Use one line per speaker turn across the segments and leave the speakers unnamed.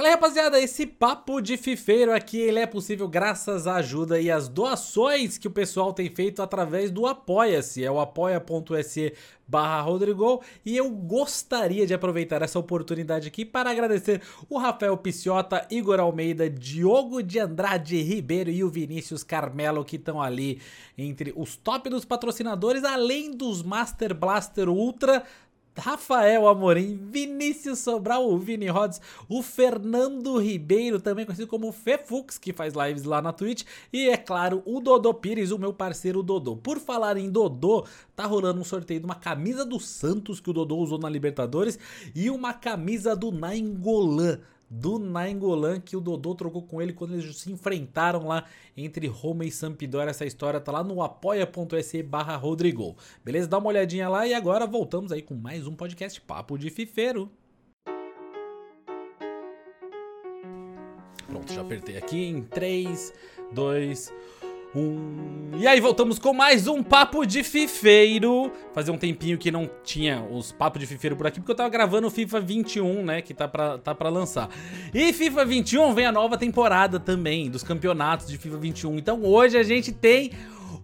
Fala aí, rapaziada, esse papo de fifeiro aqui, ele é possível graças à ajuda e às doações que o pessoal tem feito através do Apoia-se, é o apoia.se barra Rodrigo, e eu gostaria de aproveitar essa oportunidade aqui para agradecer o Rafael Piciota, Igor Almeida, Diogo de Andrade Ribeiro e o Vinícius Carmelo que estão ali entre os top dos patrocinadores, além dos Master Blaster Ultra Rafael Amorim, Vinícius Sobral, o Vini Rods, o Fernando Ribeiro, também conhecido como Fefux, que faz lives lá na Twitch, e é claro, o Dodô Pires, o meu parceiro Dodô. Por falar em Dodô, tá rolando um sorteio de uma camisa do Santos que o Dodô usou na Libertadores e uma camisa do Nainggolan do Nainggolan que o Dodô trocou com ele quando eles se enfrentaram lá entre Roma e Sampdoria. Essa história tá lá no apoia.se barra Rodrigo. Beleza? Dá uma olhadinha lá e agora voltamos aí com mais um podcast Papo de Fifeiro. Pronto, já apertei aqui em 3, 2, 1... Um... E aí, voltamos com mais um Papo de Fifeiro. Fazia um tempinho que não tinha os Papos de Fifeiro por aqui, porque eu tava gravando o FIFA 21, né? Que tá pra, tá pra lançar. E FIFA 21 vem a nova temporada também, dos campeonatos de FIFA 21. Então hoje a gente tem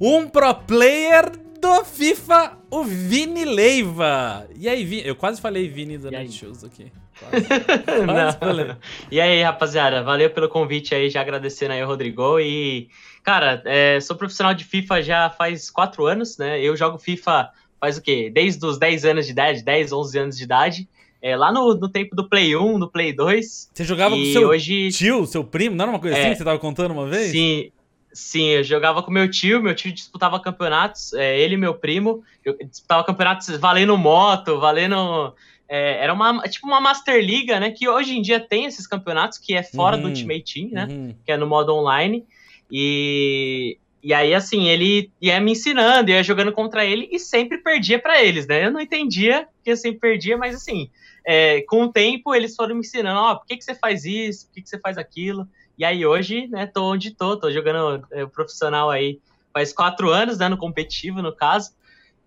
um pro player do FIFA, o Vini Leiva. E aí, Vini? Eu quase falei Vini da Netshoes aqui. Quase.
quase. E aí, rapaziada, valeu pelo convite aí, já agradecendo aí o Rodrigo e... Cara, é, sou profissional de FIFA já faz quatro anos, né? Eu jogo FIFA faz o quê? Desde os 10 anos de idade, 10, 11 anos de idade. É, lá no, no tempo do Play 1, do Play 2.
Você jogava com seu hoje... tio, seu primo? Não era uma coisa é, assim que você tava contando uma vez?
Sim, sim, eu jogava com meu tio, meu tio disputava campeonatos, é, ele e meu primo, eu disputava campeonatos valendo moto, valendo... É, era uma tipo uma Master Liga, né? Que hoje em dia tem esses campeonatos que é fora uhum, do Ultimate Team, né? Uhum. Que é no modo online. E, e aí, assim, ele ia me ensinando, ia jogando contra ele e sempre perdia para eles, né? Eu não entendia que eu sempre perdia, mas assim, é, com o tempo eles foram me ensinando, ó, oh, por que, que você faz isso, por que, que você faz aquilo? E aí hoje, né, tô onde tô, tô jogando é, profissional aí faz quatro anos, né, no competitivo, no caso.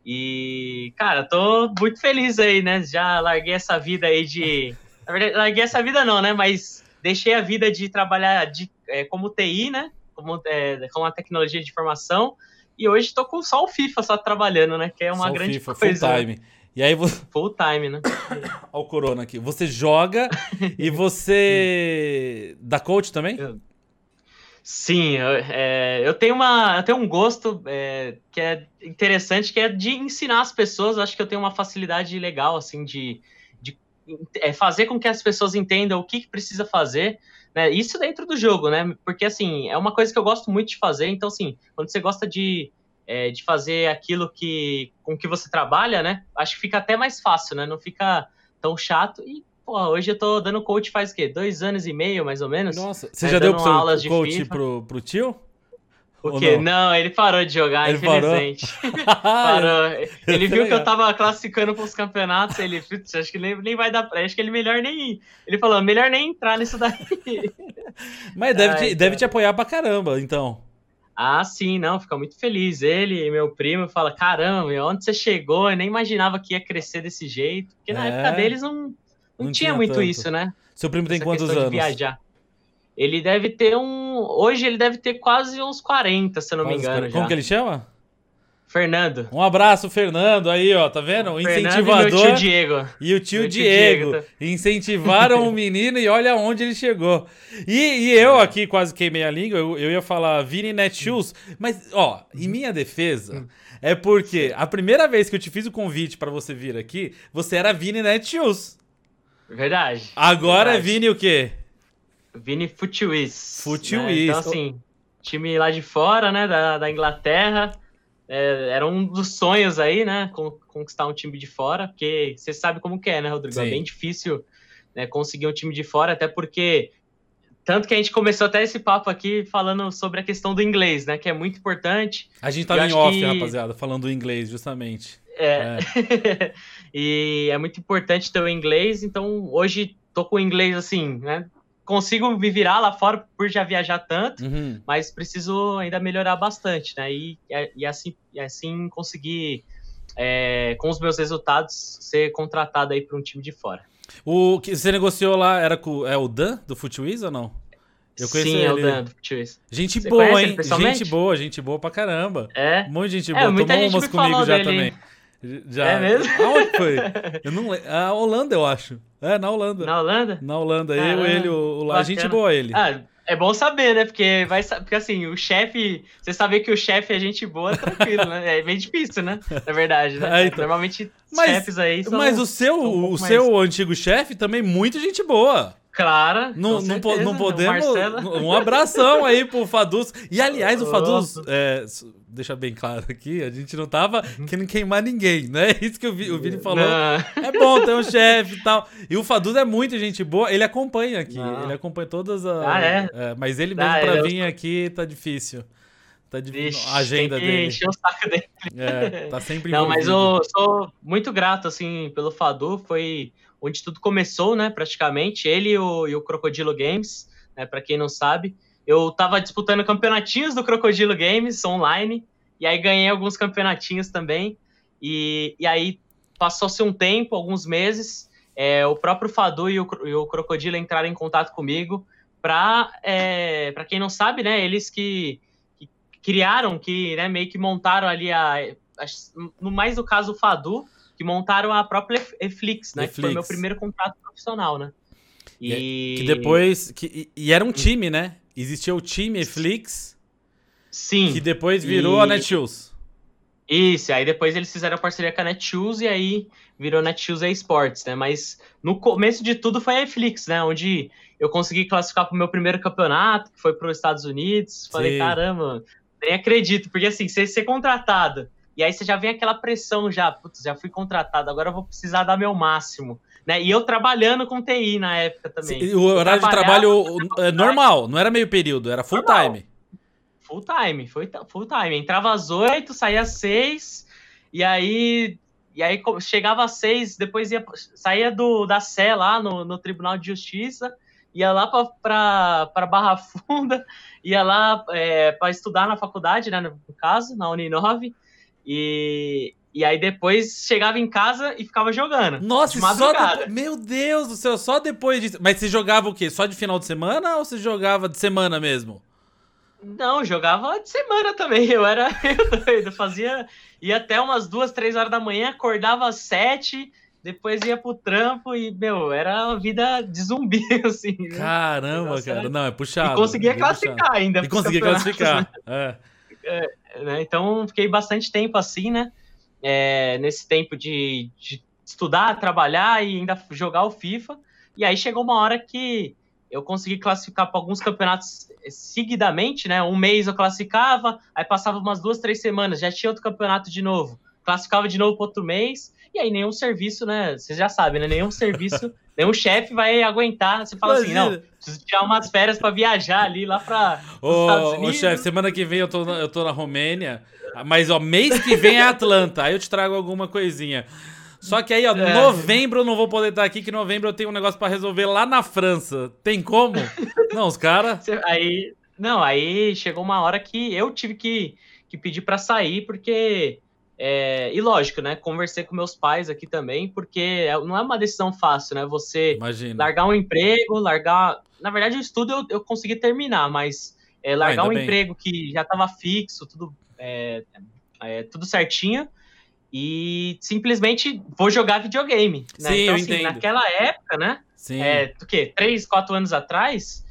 E, cara, tô muito feliz aí, né? Já larguei essa vida aí de. Na verdade, larguei essa vida não, né? Mas deixei a vida de trabalhar de, é, como TI, né? Como, é, com a tecnologia de informação. E hoje estou com só o FIFA só trabalhando, né? Que é uma só grande FIFA, coisa.
Full time. E aí você...
Full time, né?
Olha o Corona aqui. Você joga e você dá coach também?
Sim, eu, é, eu, tenho uma, eu tenho um gosto é, que é interessante, que é de ensinar as pessoas. Eu acho que eu tenho uma facilidade legal, assim, de, de é, fazer com que as pessoas entendam o que, que precisa fazer. Né? Isso dentro do jogo, né? Porque, assim, é uma coisa que eu gosto muito de fazer. Então, assim, quando você gosta de, é, de fazer aquilo que com que você trabalha, né? Acho que fica até mais fácil, né? Não fica tão chato. E, pô, hoje eu tô dando coach faz o quê? Dois anos e meio, mais ou menos?
Nossa, você já deu pro seu coach pro, pro tio?
O quê? Não? não? ele parou de jogar, ele infelizmente. Parou? parou. Ele viu que eu tava classificando pros campeonatos, ele, putz, acho que nem, nem vai dar pra. Acho que ele melhor nem. Ele falou, melhor nem entrar nisso daí.
Mas deve, Ai, te, deve te apoiar pra caramba, então.
Ah, sim, não, fica muito feliz. Ele e meu primo fala: caramba, onde você chegou? Eu nem imaginava que ia crescer desse jeito. Porque na é, época deles não, não, não tinha, tinha, muito tanto. isso, né?
Seu primo tem Essa quantos anos? viajar.
Ele deve ter um. Hoje ele deve ter quase uns 40, se eu não quase me engano.
Como já. que ele chama?
Fernando.
Um abraço, Fernando. Aí, ó, tá vendo? O incentivador.
E o tio Diego.
E o tio, Diego. Diego. Incentivaram o menino e olha onde ele chegou. E, e eu aqui quase queimei a língua, eu, eu ia falar Vini Netshoes, mas, ó, em minha defesa, é porque a primeira vez que eu te fiz o convite para você vir aqui, você era Vini Netshoes.
Verdade.
Agora verdade. é Vini o quê?
Vini Futiwis.
Futiwis.
Né? Então, assim, time lá de fora, né, da, da Inglaterra. É, era um dos sonhos aí, né, conquistar um time de fora, porque você sabe como que é, né, Rodrigo? É Sim. É bem difícil né, conseguir um time de fora, até porque tanto que a gente começou até esse papo aqui falando sobre a questão do inglês, né? Que é muito importante.
A gente tava em off, que... rapaziada, falando do inglês, justamente.
É. é. e é muito importante ter o inglês, então hoje tô com o inglês assim, né? Consigo me virar lá fora por já viajar tanto, uhum. mas preciso ainda melhorar bastante, né? E, e assim, e assim conseguir, é, com os meus resultados, ser contratado aí para um time de fora.
O que você negociou lá era com é o Dan do Footwiz ou não?
Eu conheci Sim, ele. é o Dan do Footwiz.
Gente você boa, hein? Gente boa, gente boa pra caramba.
É.
Um monte de gente é, boa. Tomou umas comigo já dele. também.
Já... É mesmo?
Aonde foi? Eu não lembro. A Holanda, eu acho. É, na Holanda.
Na Holanda?
Na Holanda. Caramba, eu, ele, o, o A gente boa, ele.
Ah, é bom saber, né? Porque, vai, porque assim, o chefe. Você saber que o chefe é gente boa, tranquilo, né? É bem difícil, né? Na verdade, né? É, então. Normalmente,
mas,
chefes aí
são. Mas o seu, um o seu antigo chefe também, muita gente boa.
Clara.
Não, não, não podemos. Um abração aí pro Faduz. E aliás, o Faduz, é, deixa bem claro aqui, a gente não tava querendo queimar ninguém, né? Isso que o, Vi, o Vini falou. Não. É bom ter um chefe e tal. E o Faduz é muito gente boa, ele acompanha aqui. Não. Ele acompanha todas as.
Ah, é?
é mas ele mesmo ah, pra vir aqui tá difícil. Tá difícil. a agenda dele.
Encher o saco dele.
É, tá sempre
Não, mas eu sou muito grato, assim, pelo Fadu. Foi onde tudo começou, né, praticamente. Ele e o, e o Crocodilo Games, né, para quem não sabe. Eu tava disputando campeonatinhos do Crocodilo Games online, e aí ganhei alguns campeonatinhos também. E, e aí passou-se um tempo, alguns meses, é, o próprio Fadu e o, e o Crocodilo entraram em contato comigo para, é, para quem não sabe, né, eles que, que criaram, que né, meio que montaram ali a, a, no mais no caso o Fadu, que montaram a própria Eflix, né? Eflix. Que foi meu primeiro contrato profissional, né?
E... Que depois. Que, e era um time, né? Existia o time Eflix.
Sim.
Que depois virou e... a Netshoes.
Isso, aí depois eles fizeram a parceria com a Netshoes e aí virou Netshoes Esports, né? Mas no começo de tudo foi a Eflix, né? Onde eu consegui classificar para o meu primeiro campeonato, que foi para os Estados Unidos. Falei, Sim. caramba, nem acredito, porque assim, você ser contratado e aí você já vem aquela pressão já, putz, já fui contratado, agora eu vou precisar dar meu máximo. Né? E eu trabalhando com TI na época também.
O horário de trabalho é normal, não era meio período, era full normal. time.
Full time, foi full time. Entrava às oito, saía às seis, e aí e aí chegava às seis, depois ia, saía do, da Sé lá no, no Tribunal de Justiça, ia lá para Barra Funda, ia lá é, para estudar na faculdade, né, no caso, na Uninove, e, e aí depois chegava em casa e ficava jogando.
Nossa, de madrugada. Meu Deus do céu, só depois disso. Mas você jogava o quê? Só de final de semana ou você jogava de semana mesmo?
Não, jogava de semana também. Eu era meio doido. Fazia. ia até umas duas, três horas da manhã, acordava às sete, depois ia pro trampo e, meu, era uma vida de zumbi, assim.
Né? Caramba, cara. Não, é puxado.
E conseguia classificar puxado. ainda.
E conseguia classificar. Né? É.
É, né? Então, fiquei bastante tempo assim, né? É, nesse tempo de, de, estudar, trabalhar e ainda jogar o FIFA. E aí chegou uma hora que eu consegui classificar para alguns campeonatos seguidamente, né? Um mês eu classificava, aí passava umas duas, três semanas, já tinha outro campeonato de novo. Classificava de novo para outro mês, e aí nenhum serviço, né? Vocês já sabem, né? Nenhum serviço, nenhum chefe vai aguentar. Você fala Imagina. assim, não, preciso tirar umas férias para viajar ali lá para
Ô, ô chefe, semana que vem eu tô, na, eu tô na Romênia, mas ó, mês que vem é Atlanta, aí eu te trago alguma coisinha. Só que aí, ó, é. novembro eu não vou poder estar aqui, que novembro eu tenho um negócio para resolver lá na França. Tem como? não, os caras.
Aí, não, aí chegou uma hora que eu tive que, que pedir para sair, porque é, e lógico, né? Conversei com meus pais aqui também, porque é, não é uma decisão fácil, né? Você
Imagina.
largar um emprego, largar. Na verdade, o estudo eu, eu consegui terminar, mas é, largar um bem. emprego que já estava fixo, tudo, é, é, tudo certinho, e simplesmente vou jogar videogame. Né?
Sim,
então,
assim, entendo.
naquela época, né?
Sim.
É, do quê? Três, quatro anos atrás,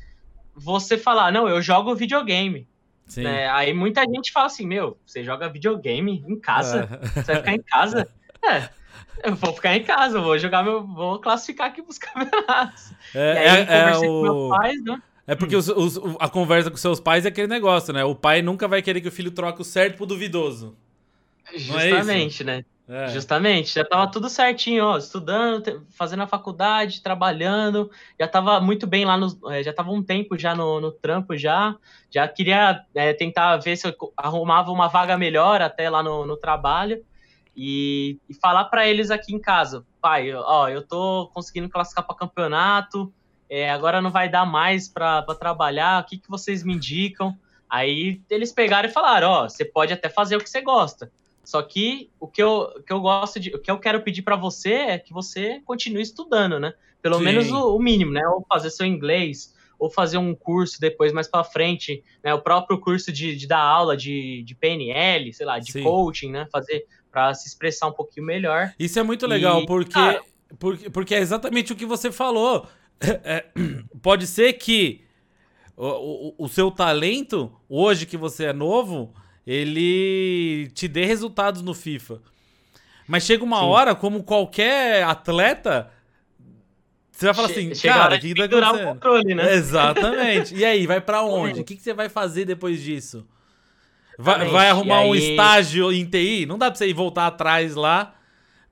você falar, não, eu jogo videogame. Né? Aí muita gente fala assim, meu, você joga videogame em casa? É. Você vai ficar em casa? é, eu vou ficar em casa, vou jogar meu. vou classificar aqui pros campeonatos.
É, e aí, é, é conversei o... com meus pais, né? É porque os, os, a conversa com seus pais é aquele negócio, né? O pai nunca vai querer que o filho troque o certo pro duvidoso.
É Justamente, é né? É. Justamente, já tava tudo certinho, ó, estudando, fazendo a faculdade, trabalhando, já tava muito bem lá, no, é, já tava um tempo já no, no trampo já, já queria é, tentar ver se eu arrumava uma vaga melhor até lá no, no trabalho e, e falar para eles aqui em casa, pai, ó, eu tô conseguindo classificar para campeonato, é, agora não vai dar mais para trabalhar, o que, que vocês me indicam? Aí eles pegaram e falaram, ó, você pode até fazer o que você gosta, só que o que eu, o que eu gosto de, o que eu quero pedir para você é que você continue estudando, né? Pelo
Sim.
menos o, o mínimo, né? Ou fazer seu inglês, ou fazer um curso depois mais para frente, né? O próprio curso de, de dar aula de, de PNL, sei lá, de
Sim.
coaching, né? Fazer para se expressar um pouquinho melhor.
Isso é muito legal,
E,
porque,
cara-
porque, porque é exatamente o que você falou. É, pode ser que o, o, o seu talento, hoje que você é novo, ele te dê resultados no FIFA. Mas chega uma
Sim.
hora, como qualquer atleta, você vai falar assim, cara, o que, que tá
pendurar o
acontecendo?
controle, né?
Exatamente. E aí, vai pra onde? O que, que você vai fazer depois disso? Vai, vai arrumar
E
um
aí-
estágio em TI? Não dá pra você ir voltar atrás lá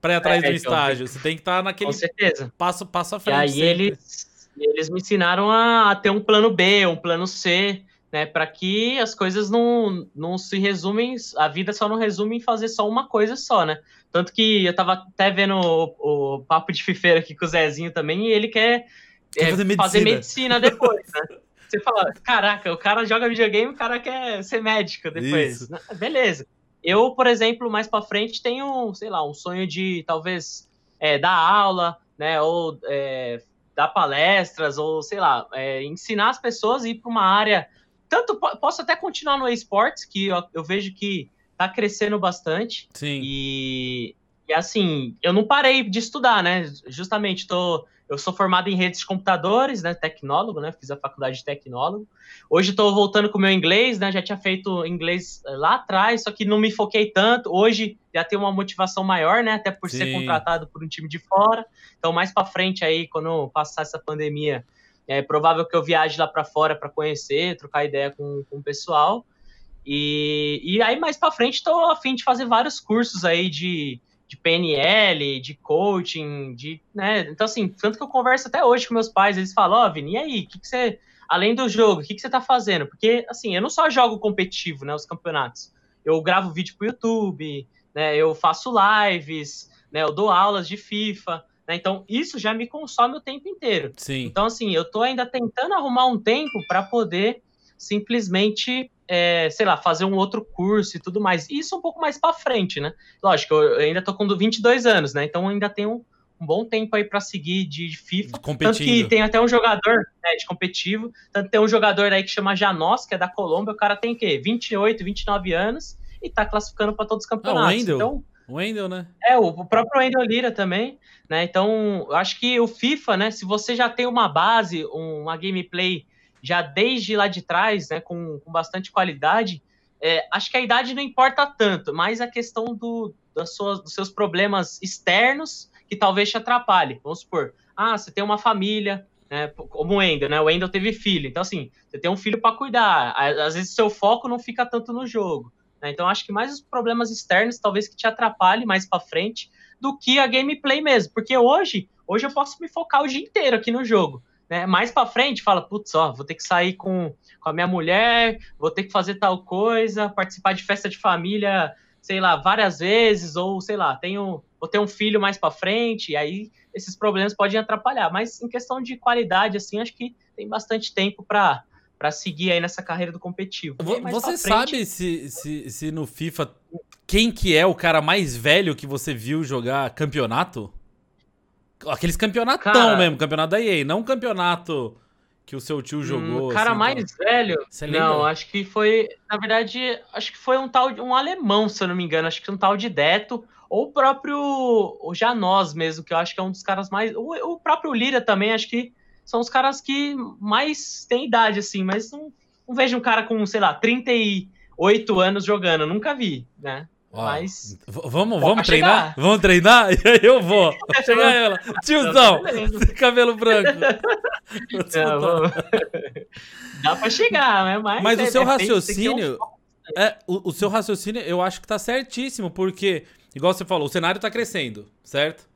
pra ir atrás
É,
do
então,
estágio. Você tem que estar naquele
Com certeza.
passo, passo à
E
frente.
aí
sempre.
eles, eles me ensinaram a, a ter um plano B, um plano C, né? Para que as coisas não, não se resumem, a vida só não resume em fazer só uma coisa só, né? Tanto que eu tava até vendo o, o papo de fifeira aqui com o Zezinho também, e ele quer,
Quer
é,
fazer
fazer
medicina.
medicina depois, né? Você fala, caraca, o cara joga videogame, o cara quer ser médico depois.
Isso.
Né? Beleza. Eu, por exemplo, mais pra frente, tenho, sei lá, um sonho de talvez é, dar aula, né? Ou é, dar palestras, ou sei lá, é, ensinar as pessoas a ir para uma área. Tanto po- posso até continuar no esportes, que eu, eu vejo que tá crescendo bastante.
Sim.
E, e assim, eu não parei de estudar, né? Justamente tô, eu sou formado em redes de computadores, né? Tecnólogo, né? Fiz a faculdade de tecnólogo. Hoje estou voltando com o meu inglês, né? Já tinha feito inglês eh, lá atrás, só que não me foquei tanto. Hoje já tenho uma motivação maior, né? Até por ser
Sim.
contratado por um time de fora. Então, mais para frente aí, quando passar essa pandemia, é provável que eu viaje lá para fora para conhecer, trocar ideia com, com o pessoal. E, e aí, mais para frente, estou a fim de fazer vários cursos aí de, de PNL, de coaching, de, né? Então, assim, tanto que eu converso até hoje com meus pais, eles falam, ó, Vini, e aí, o que, que você, além do jogo, o que, que você tá fazendo? Porque, assim, eu não só jogo competitivo, né, os campeonatos. Eu gravo vídeo pro YouTube, né, eu faço lives, né, eu dou aulas de FIFA, né, então isso já me consome o tempo inteiro.
Sim.
Então, assim, eu tô ainda tentando arrumar um tempo para poder simplesmente, é, sei lá, fazer um outro curso e tudo mais. Isso um pouco mais para frente, né? Lógico, eu ainda tô com 22 anos, né? Então ainda tenho um bom tempo aí para seguir de, de FIFA. Tanto que
Competindo.
tem até um jogador né, de competitivo, tanto tem um jogador aí que chama Janos, que é da Colômbia, o cara tem o quê? 28, 29 anos e tá classificando para todos os campeonatos.
Wendel.
então,
Wendel, né?
é, o próprio Wendel Lira também, né? Então, acho que o FIFA, né? Se você já tem uma base, um- uma gameplay já desde lá de trás, né? Com, com bastante qualidade, é, acho que a idade não importa tanto, mas a questão do, das suas, dos seus problemas externos que talvez te atrapalhe. Vamos supor, ah, você tem uma família, né? Como o Wendel, né? O Wendel teve filho, então assim, você tem um filho para cuidar. Às vezes seu foco não fica tanto no jogo. Né? Então acho que mais os problemas externos talvez que te atrapalhe mais para frente do que a gameplay mesmo, porque hoje, hoje eu posso me focar o dia inteiro aqui no jogo, né? Mais para frente fala, putz, ó, vou ter que sair com, com a minha mulher, vou ter que fazer tal coisa, participar de festa de família, sei lá, várias vezes ou sei lá, tenho vou ter um filho mais para frente, e aí esses problemas podem atrapalhar, mas em questão de qualidade assim, acho que tem bastante tempo para para seguir aí nessa carreira do competitivo. Mais
Você sabe se, se, se no FIFA quem que é o cara mais velho que você viu jogar campeonato? Aqueles campeonatão
Cara-
mesmo, campeonato da EA, não um campeonato que o seu tio jogou.
Hum, cara
assim,
mais
tal.
velho.
Você lembra?
Não, acho que foi. Na verdade, acho que foi um tal de um alemão, se eu não me engano. Acho que um tal de Deto. Ou o próprio o Janós mesmo, que eu acho que é um dos caras mais. O, o próprio Lira também, acho que são os caras que mais têm idade, assim, mas não, não vejo um cara com, sei lá, 38 anos jogando. Nunca vi, né?
Ó,
Mas.
Vamos, vamos treinar?
chegar.
Vamos treinar? E aí eu vou. Chegar ela. Tiozão,
Beleza.
cabelo branco.
Não, vamos- Dá pra chegar, né? Mas,
Mas o
é-
seu
é, um
raciocínio. É, o, o seu raciocínio eu acho que tá certíssimo, porque, igual você falou, o cenário tá crescendo, certo?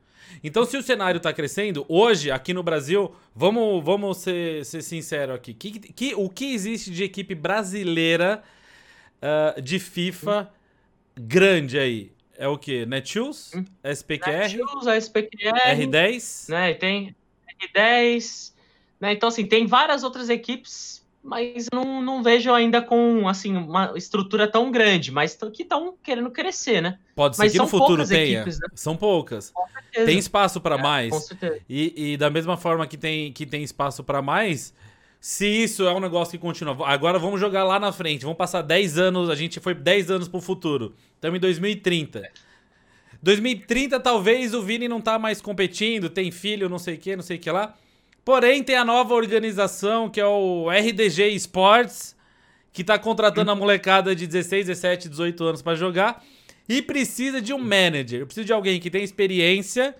Então, se o cenário tá crescendo, hoje, aqui no Brasil, vamos, vamos ser, ser sinceros aqui. Que, que- o que existe de equipe brasileira ah, de FIFA grande aí? É o quê? Netshoes?
Hum.
SPQR?
Netshoes, SPQR,
R10?
né? Tem R10, né? Então, assim, tem várias outras equipes mas não, não vejo ainda com assim uma estrutura tão grande, mas que estão querendo crescer, né?
Pode ser
mas
que no futuro tenha.
Equipes, né?
São poucas. Tem espaço para
é,
mais.
Com certeza.
E, e, da mesma forma que tem, que tem espaço para mais, se isso é um negócio que continua. Agora vamos jogar lá na frente. Vamos passar 10 anos. A gente foi 10 anos pro futuro. Estamos em 2030. 2030, talvez o Vini não tá mais competindo, tem filho, não sei o que, não sei o que lá. Porém, tem a nova organização, que é o RDG Sports, que tá contratando a molecada de 16, 17, 18 anos para jogar. E precisa de um manager. Precisa de alguém que tem experiência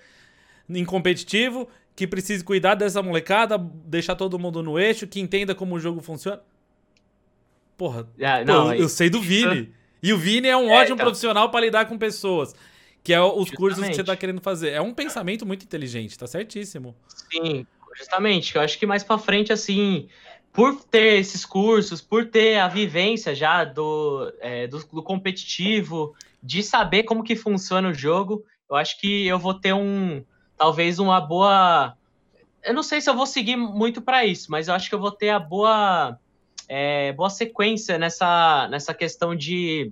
em competitivo, que precise cuidar dessa molecada, deixar todo mundo no eixo, que entenda como o jogo funciona. Porra,
ah, não,
pô, eu, eu sei do Vini. E o Vini é um é, ótimo então... profissional para lidar com pessoas. Que é os Justamente. cursos que você tá querendo fazer. É um pensamento muito inteligente, tá certíssimo.
Sim, justamente. Eu acho que mais para frente, assim, por ter esses cursos, por ter a vivência já do, é, do, do, competitivo, de saber como que funciona o jogo, eu acho que eu vou ter um, talvez uma boa, eu não sei se eu vou seguir muito para isso, mas eu acho que eu vou ter a boa, é, boa sequência nessa, nessa questão de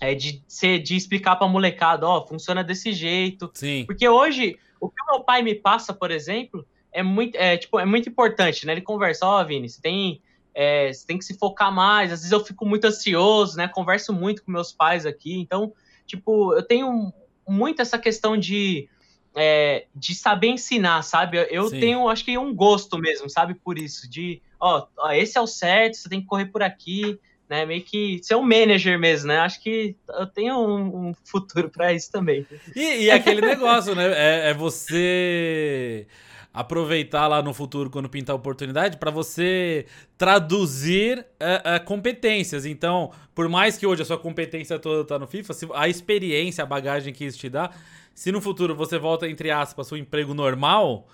é, de, ser, de explicar para molecada, ó, funciona desse jeito.
Sim.
Porque hoje, o que o meu pai me passa, por exemplo, é muito, é, tipo, é muito importante, né? Ele conversa, ó, oh, Vini, você tem, é, você tem que se focar mais. Às vezes eu fico muito ansioso, né? Converso muito com meus pais aqui. Então, tipo, eu tenho muito essa questão de, é, de saber ensinar, sabe? Eu Sim. tenho, acho que um gosto mesmo, sabe? Por isso, de, ó, ó, esse é o certo, você tem que correr por aqui, né? Meio que ser um manager mesmo, né? Acho que eu tenho um, um futuro para isso também.
E, e aquele negócio, né? É, é, você aproveitar lá no futuro, quando pintar a oportunidade, para você traduzir uh, uh, competências. Então, por mais que hoje a sua competência toda tá no FIFA, a experiência, a bagagem que isso te dá, se no futuro você volta, entre aspas, seu emprego normal,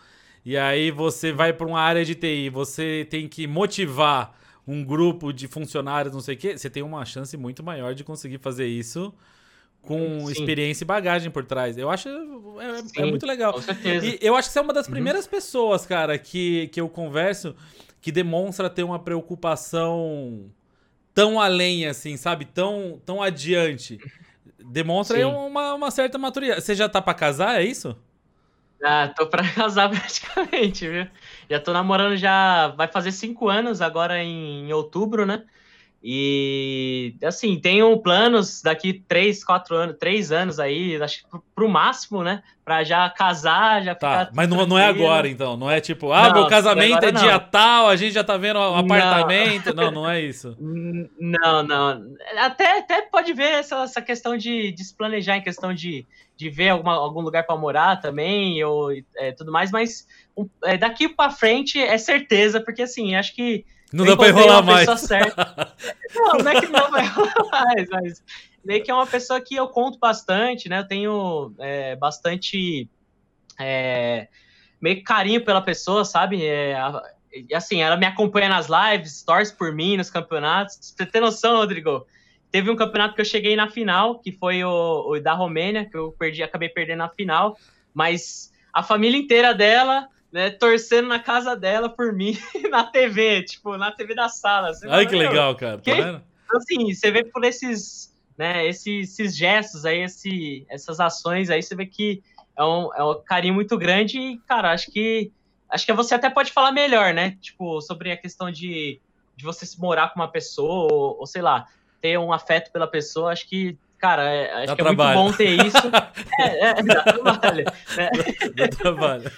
e aí você vai para uma área de TI, você tem que motivar um grupo de funcionários, não sei o quê, você tem uma chance muito maior de conseguir fazer isso com Sim. experiência e bagagem por trás. Eu acho é, é Sim, é muito legal.
Com certeza.
E eu acho que você é uma das uhum. primeiras uhum. pessoas, cara, que, que eu converso que demonstra ter uma preocupação tão além, assim, sabe? Tão, tão adiante. Demonstra uma, uma certa maturidade. Você já tá para casar, é isso?
Ah, tô pra casar praticamente, viu? Já tô namorando já. Vai fazer cinco anos agora em, em outubro, né? E assim, tenho planos daqui três, quatro anos, três anos aí, acho que pro, pro máximo, né? Pra já casar, já
tá, ficar. Mas não, não é agora, então. Não é tipo, ah, não, meu casamento é dia não. tal, a gente já tá vendo o apartamento. Não, não, não é isso.
Não, não. Até, até pode ver essa, essa questão de, de se planejar em questão de, de ver alguma, algum lugar para morar também, ou é, tudo mais, mas é, daqui para frente é certeza, porque assim, acho que
não dá pra enrolar mais.
não, não é que não vai enrolar mais, mas meio que é uma pessoa que eu conto bastante, né? Eu tenho é, bastante é, meio carinho pela pessoa, sabe? É, assim, ela me acompanha nas lives, torce por mim nos campeonatos. Pra você ter noção, Rodrigo, teve um campeonato que eu cheguei na final, que foi o, o da Romênia, que eu perdi, acabei perdendo na final, mas a família inteira dela né, torcendo na casa dela por mim na TV, tipo, na TV da sala.
Você Ai, que legal, cara. Tá vendo?
Então, assim, você vê por esses, né, esses, esses gestos aí, esse, essas ações aí, você vê que é um, é um carinho muito grande e, cara, acho que acho que você até pode falar melhor, né? Tipo, sobre a questão de, de você se morar com uma pessoa, ou, ou sei lá, ter um afeto pela pessoa, acho que Cara, é, acho dá que trabalho. é muito bom ter isso. é, é, dá trabalho. Né? Dá trabalho.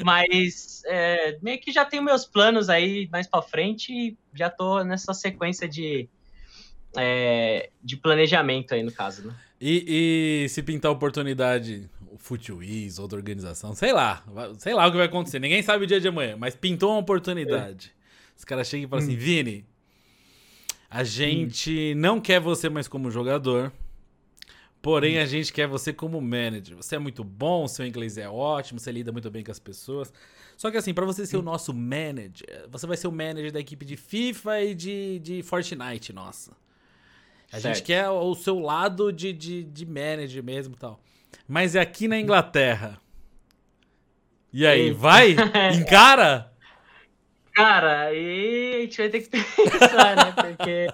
Mas é, meio que já tenho meus planos aí mais para frente e já tô nessa sequência de, é, de planejamento aí, no caso, né?
E, e se pintar oportunidade, o Futiwiz, outra organização, sei lá, sei lá o que vai acontecer. Ninguém sabe o dia de amanhã, mas pintou uma oportunidade. É. Os caras chegam e falam assim, hum. assim, Vini, a gente hum. não quer você mais como jogador. Porém, a gente quer você como manager. Você é muito bom, seu inglês é ótimo, você lida muito bem com as pessoas. Só que assim, para você ser o nosso manager, você vai ser o manager da equipe de FIFA e de, de Fortnite, nossa. A certo. gente quer o seu lado de, de, de manager mesmo e tal. Mas é aqui na Inglaterra. E aí, vai? Encara?
Cara, e gente vai ter que pensar, né? Porque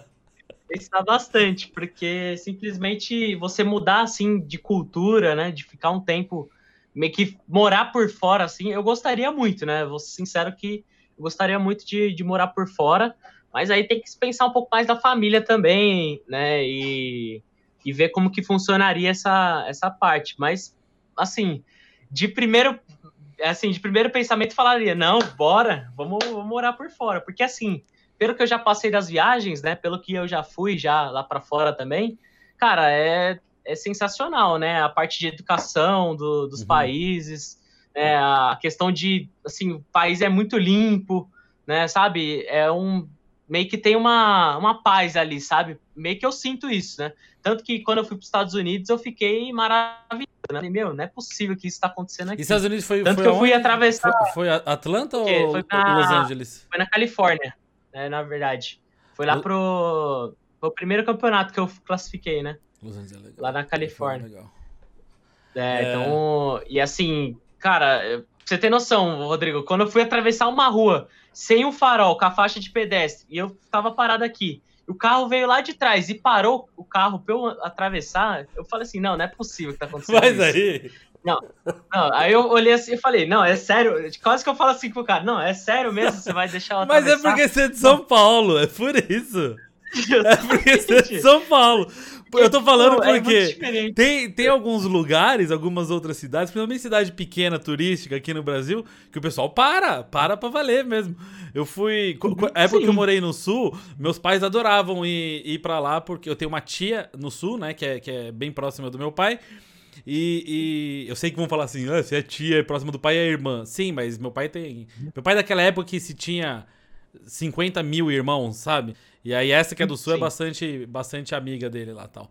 pensar bastante, porque simplesmente você mudar assim de cultura, né? De ficar um tempo meio que morar por fora, assim, eu gostaria muito, né? Vou ser sincero que eu gostaria muito de, de morar por fora, mas aí tem que pensar um pouco mais da família também, né? E, e ver como que funcionaria essa, essa parte. Mas, assim, de primeiro, assim, de primeiro pensamento falaria, não, bora, vamos, vamos morar por fora. Porque, assim, pelo que eu já passei das viagens, né? Pelo que eu já fui já lá para fora também, cara, é, é sensacional, né? A parte de educação do, dos uhum. países, é, a questão de, assim, o país é muito limpo, né, sabe? É um, meio que tem uma, uma paz ali, sabe? Meio que eu sinto isso, né? Tanto que quando eu fui para os Estados Unidos, eu fiquei maravilhoso, né? Meu, não é possível que isso está acontecendo aqui.
E Estados Unidos foi
Tanto
foi
que eu fui atravessar...
Foi, foi Atlanta ou foi na, Los Angeles?
Foi na Califórnia, né, na verdade. Foi lá pro, pro primeiro campeonato que eu classifiquei, né? Los Angeles é legal. Lá na Califórnia. É legal. É, é, então... E assim, Cara, pra você ter noção, Rodrigo, quando eu fui atravessar uma rua sem um farol, com a faixa de pedestre, e eu tava parado aqui, o carro veio lá de trás e parou o carro pra eu atravessar, eu falei assim, não, não é possível que tá acontecendo
Mas
isso.
aí...
Não, não, aí eu olhei assim e falei, não, é sério, quase que eu falo assim pro cara, não, é sério mesmo, você vai deixar atravessar?
Mas é porque você é de São Paulo, é por isso. É porque você é de São Paulo. Eu tô falando é porque é tem, tem alguns lugares, algumas outras cidades, principalmente cidade pequena, turística aqui no Brasil, que o pessoal para, para pra valer mesmo. Eu fui. A época Sim. que eu morei no sul, meus pais adoravam ir, ir pra lá, porque eu tenho uma tia no sul, né, que é, que é bem próxima do meu pai. E, e, eu sei que vão falar assim, ah, se é tia, é próxima do pai, é irmã. Sim, mas meu pai tem. Meu pai é daquela época que se tinha 50 mil irmãos, sabe? E aí essa que é do sul é Sim. é bastante, bastante amiga dele lá tal.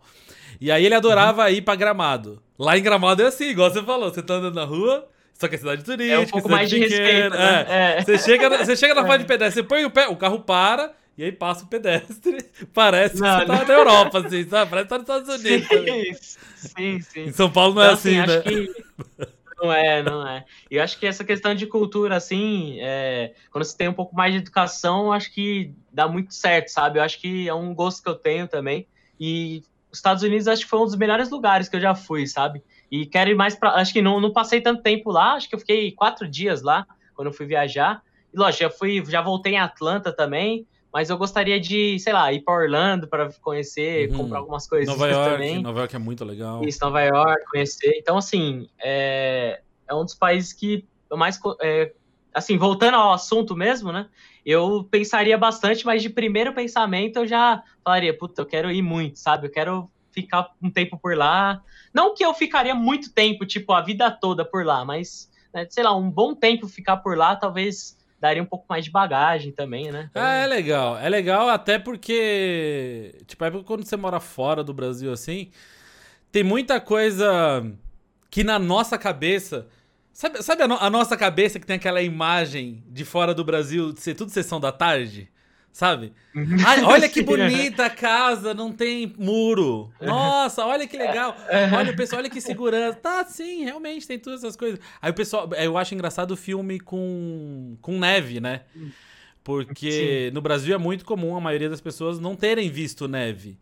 E aí ele adorava uhum. ir pra Gramado. Lá em Gramado é assim, igual você falou, você tá andando na rua, só que é cidade turística,
é um pouco mais de respeito, né?
é. É. Você chega, você chega na faixa de pedestre, você põe o pé, o carro para, e aí passa o pedestre. Parece não, que você não. tá na Europa, assim, sabe? Parece que tá nos Estados Unidos.
Sim, sim, sim.
Em São Paulo não é então, é assim, assim né?
Que... Não é, não é. E eu acho que essa questão de cultura, assim, é, quando você tem um pouco mais de educação, acho que dá muito certo, sabe? Eu acho que é um gosto que eu tenho também. E os Estados Unidos acho que foi um dos melhores lugares que eu já fui, sabe? E quero ir mais para. Acho que não, não passei tanto tempo lá, acho que eu fiquei quatro dias lá quando eu fui viajar. E lógico, já fui, já voltei em Atlanta também, mas eu gostaria de, sei lá, ir para Orlando para conhecer, uhum. comprar algumas coisas
Nova York,
também.
Nova York é muito legal.
Isso, Nova York, conhecer. Então, assim, é, é um dos países que eu mais. É, assim, voltando ao assunto mesmo, né? Eu pensaria bastante, mas de primeiro pensamento eu já falaria, puta, eu quero ir muito, sabe? Eu quero ficar um tempo por lá. Não que eu ficaria muito tempo, tipo, a vida toda por lá, mas, né, sei lá, um bom tempo ficar por lá, talvez daria um pouco mais de bagagem também, né?
Então... Ah, é legal. É legal até porque, tipo, é quando você mora fora do Brasil assim, tem muita coisa que na nossa cabeça. Sabe, sabe a, no a nossa cabeça que tem aquela imagem de fora do Brasil de ser tudo sessão da tarde? Sabe? Uhum. Ai, olha que bonita a casa, não tem muro. Nossa, olha que legal. Olha o pessoal, olha que segurança. Tá, sim, realmente tem todas essas coisas. Aí o pessoal, eu acho engraçado o filme com, com neve, né? Porque sim. no Brasil é muito comum a maioria das pessoas não terem visto neve.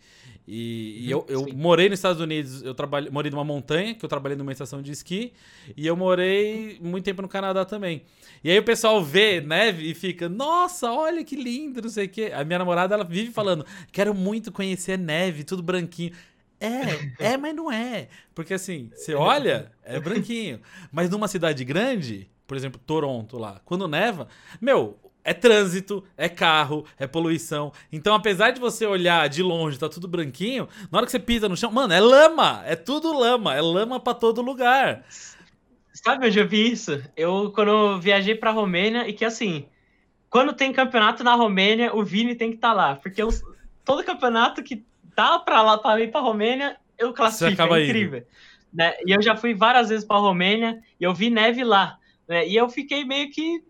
E, e eu, eu morei nos Estados Unidos, eu trabalhei, morei numa montanha, que eu trabalhei numa estação de esqui, e eu morei muito tempo no Canadá também. E aí o pessoal vê neve e fica, nossa, olha que lindo, não sei o quê. A minha namorada, ela vive falando, quero muito conhecer neve, tudo branquinho. É, é, mas não é. Porque assim, você olha, é branquinho. Mas numa cidade grande, por exemplo, Toronto lá, quando neva, meu, é trânsito, é carro, é poluição. Então, apesar de você olhar de longe, tá tudo branquinho, na hora que você pisa no chão, mano, é lama, é tudo lama, é lama para todo lugar.
Sabe onde eu vi isso? Eu, quando eu viajei pra Romênia, e que assim, quando tem campeonato na Romênia, o Vini tem que estar tá lá. Porque eu, todo campeonato que tá pra lá, pra ir pra Romênia, eu classifico. É incrível. Né? E eu já fui várias vezes pra Romênia e eu vi neve lá. Né? E eu fiquei meio que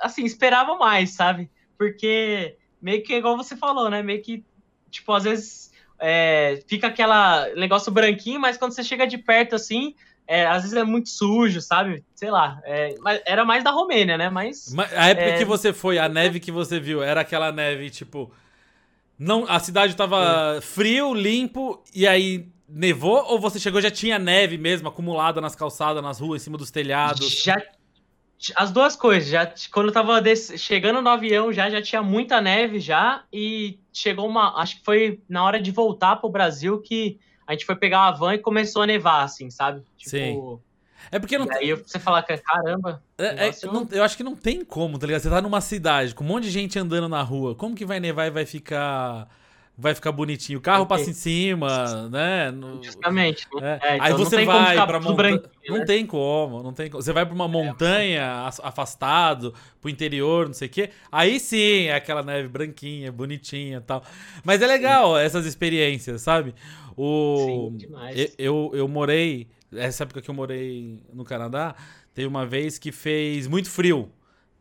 assim, esperava mais, sabe? Porque meio que igual você falou, né? Meio que, tipo, às vezes é, fica aquela negócio branquinho, mas quando você chega de perto assim, é, às vezes é muito sujo, sabe? Sei lá. É, era mais da Romênia, né? Mas.
Mas a época é... que você foi, a neve que você viu, era aquela neve, tipo. Não, a cidade tava frio, limpo, e aí nevou? Ou você chegou já tinha neve mesmo, acumulada nas calçadas, nas ruas, em cima dos telhados?
Já. As duas coisas. Já, quando eu tava chegando no avião, já, já tinha muita neve já. E chegou uma. Acho que foi na hora de voltar pro Brasil que a gente foi pegar uma van e começou a nevar, assim, sabe?
Tipo, Sim. É porque não.
E aí você fala que caramba.
É, é, não, eu acho que não tem como, tá ligado? Você tá numa cidade com um monte de gente andando na rua. Como que vai nevar e vai ficar. Vai ficar bonitinho. O carro okay. passa em cima, né?
No... Justamente.
É. É, então aí você vai pra montanha. Não né? tem como, não tem como. Você vai pra uma é, montanha afastado, pro interior, não sei o quê. Aí sim, é aquela neve branquinha, bonitinha e tal. Mas é legal essas experiências, sabe? O... Sim, demais. Eu, eu morei, essa época que eu morei no Canadá, teve uma vez que fez muito frio.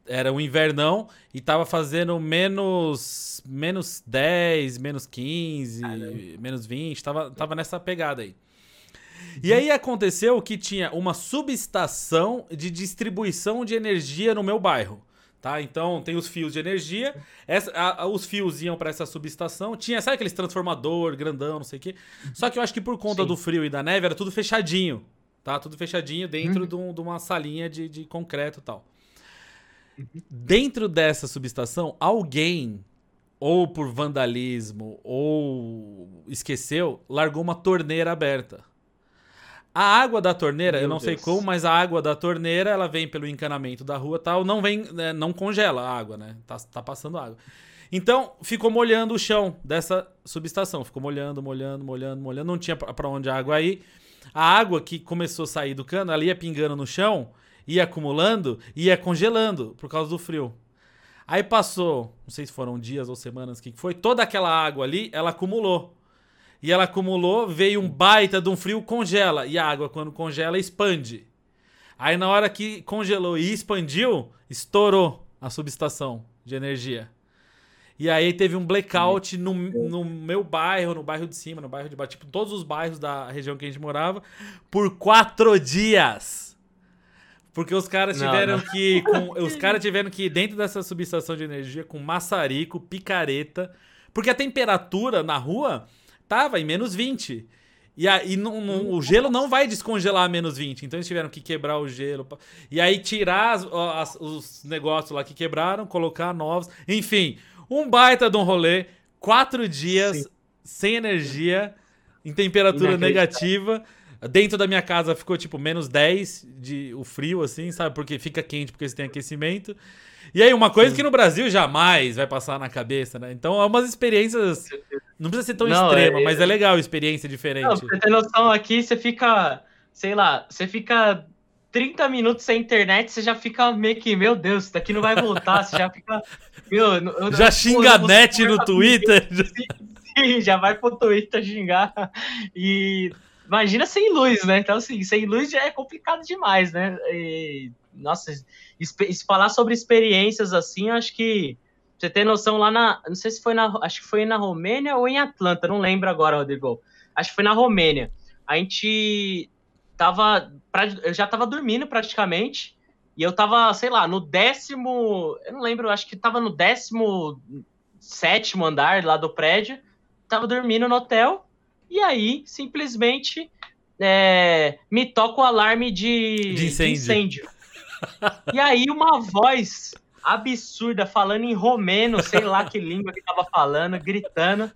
Era um invernão e tava fazendo menos, menos 10, menos 15, Caramba. menos 20, tava, tava nessa pegada aí. E uhum. aí aconteceu que tinha uma subestação de distribuição de energia no meu bairro. Tá? Então tem os fios de energia, essa, a, a, os fios iam para essa subestação. Tinha, sabe aqueles transformador grandão, não sei o quê? Só que eu acho que por conta Sim. do frio e da neve era tudo fechadinho. Tá? Tudo fechadinho dentro uhum. de, um, de, uma salinha de, de concreto e tal. Uhum. Dentro dessa subestação, alguém, ou por vandalismo, ou esqueceu, largou uma torneira aberta. A água da torneira, Meu eu não Deus. sei como, mas a água da torneira, ela vem pelo encanamento da rua tal, não vem, né, não congela a água, né? Tá, tá passando água. Então, ficou molhando o chão dessa subestação. Ficou molhando, molhando, molhando, molhando. Não tinha para onde a água ir. A água que começou a sair do cano, ela ia pingando no chão, ia acumulando, ia congelando por causa do frio. Aí passou, não sei se foram dias ou semanas, que foi, toda aquela água ali, ela acumulou e ela acumulou, veio um baita de um frio, congela. E a água, quando congela, expande. Aí na hora que congelou e expandiu, estourou a subestação de energia. E aí teve um blackout no, no meu bairro, no bairro de cima, no bairro de baixo, tipo, todos os bairros da região que a gente morava, por quatro dias. Porque os caras tiveram não, não. que. Com, os caras tiveram que ir dentro dessa subestação de energia com maçarico, picareta. Porque a temperatura na rua Tava em menos 20. E aí não, não, o gelo não vai descongelar a menos 20. Então eles tiveram que quebrar o gelo. E aí tirar as, as, os negócios lá que quebraram, colocar novos. Enfim, um baita de um rolê. Quatro dias Sim. sem energia, em temperatura negativa. Dentro da minha casa ficou tipo menos 10 de o frio, assim, sabe? Porque fica quente porque você tem aquecimento. E aí, uma coisa Sim. que no Brasil jamais vai passar na cabeça, né? Então, é umas experiências. Não precisa ser tão não, extrema, é... mas é legal, experiência diferente. Não,
pra ter noção aqui, você fica. Sei lá, você fica 30 minutos sem internet, você já fica meio que, meu Deus, isso daqui não vai voltar, você já fica. Meu,
eu, já xinga a net no Twitter?
Sim, sim, já vai pro Twitter xingar. E imagina sem luz, né? Então, assim, sem luz já é complicado demais, né? E, nossa, falar sobre experiências assim, acho que você tem noção lá na. Não sei se foi na. Acho que foi na Romênia ou em Atlanta, não lembro agora, Rodrigo. Acho que foi na Romênia. A gente tava. Eu já tava dormindo praticamente. E eu tava, sei lá, no décimo. Eu não lembro, acho que tava no décimo sétimo andar lá do prédio. Tava dormindo no hotel. E aí, simplesmente, é, me toca o alarme de,
de incêndio. De incêndio.
E aí uma voz absurda falando em romeno, sei lá que língua que tava falando, gritando.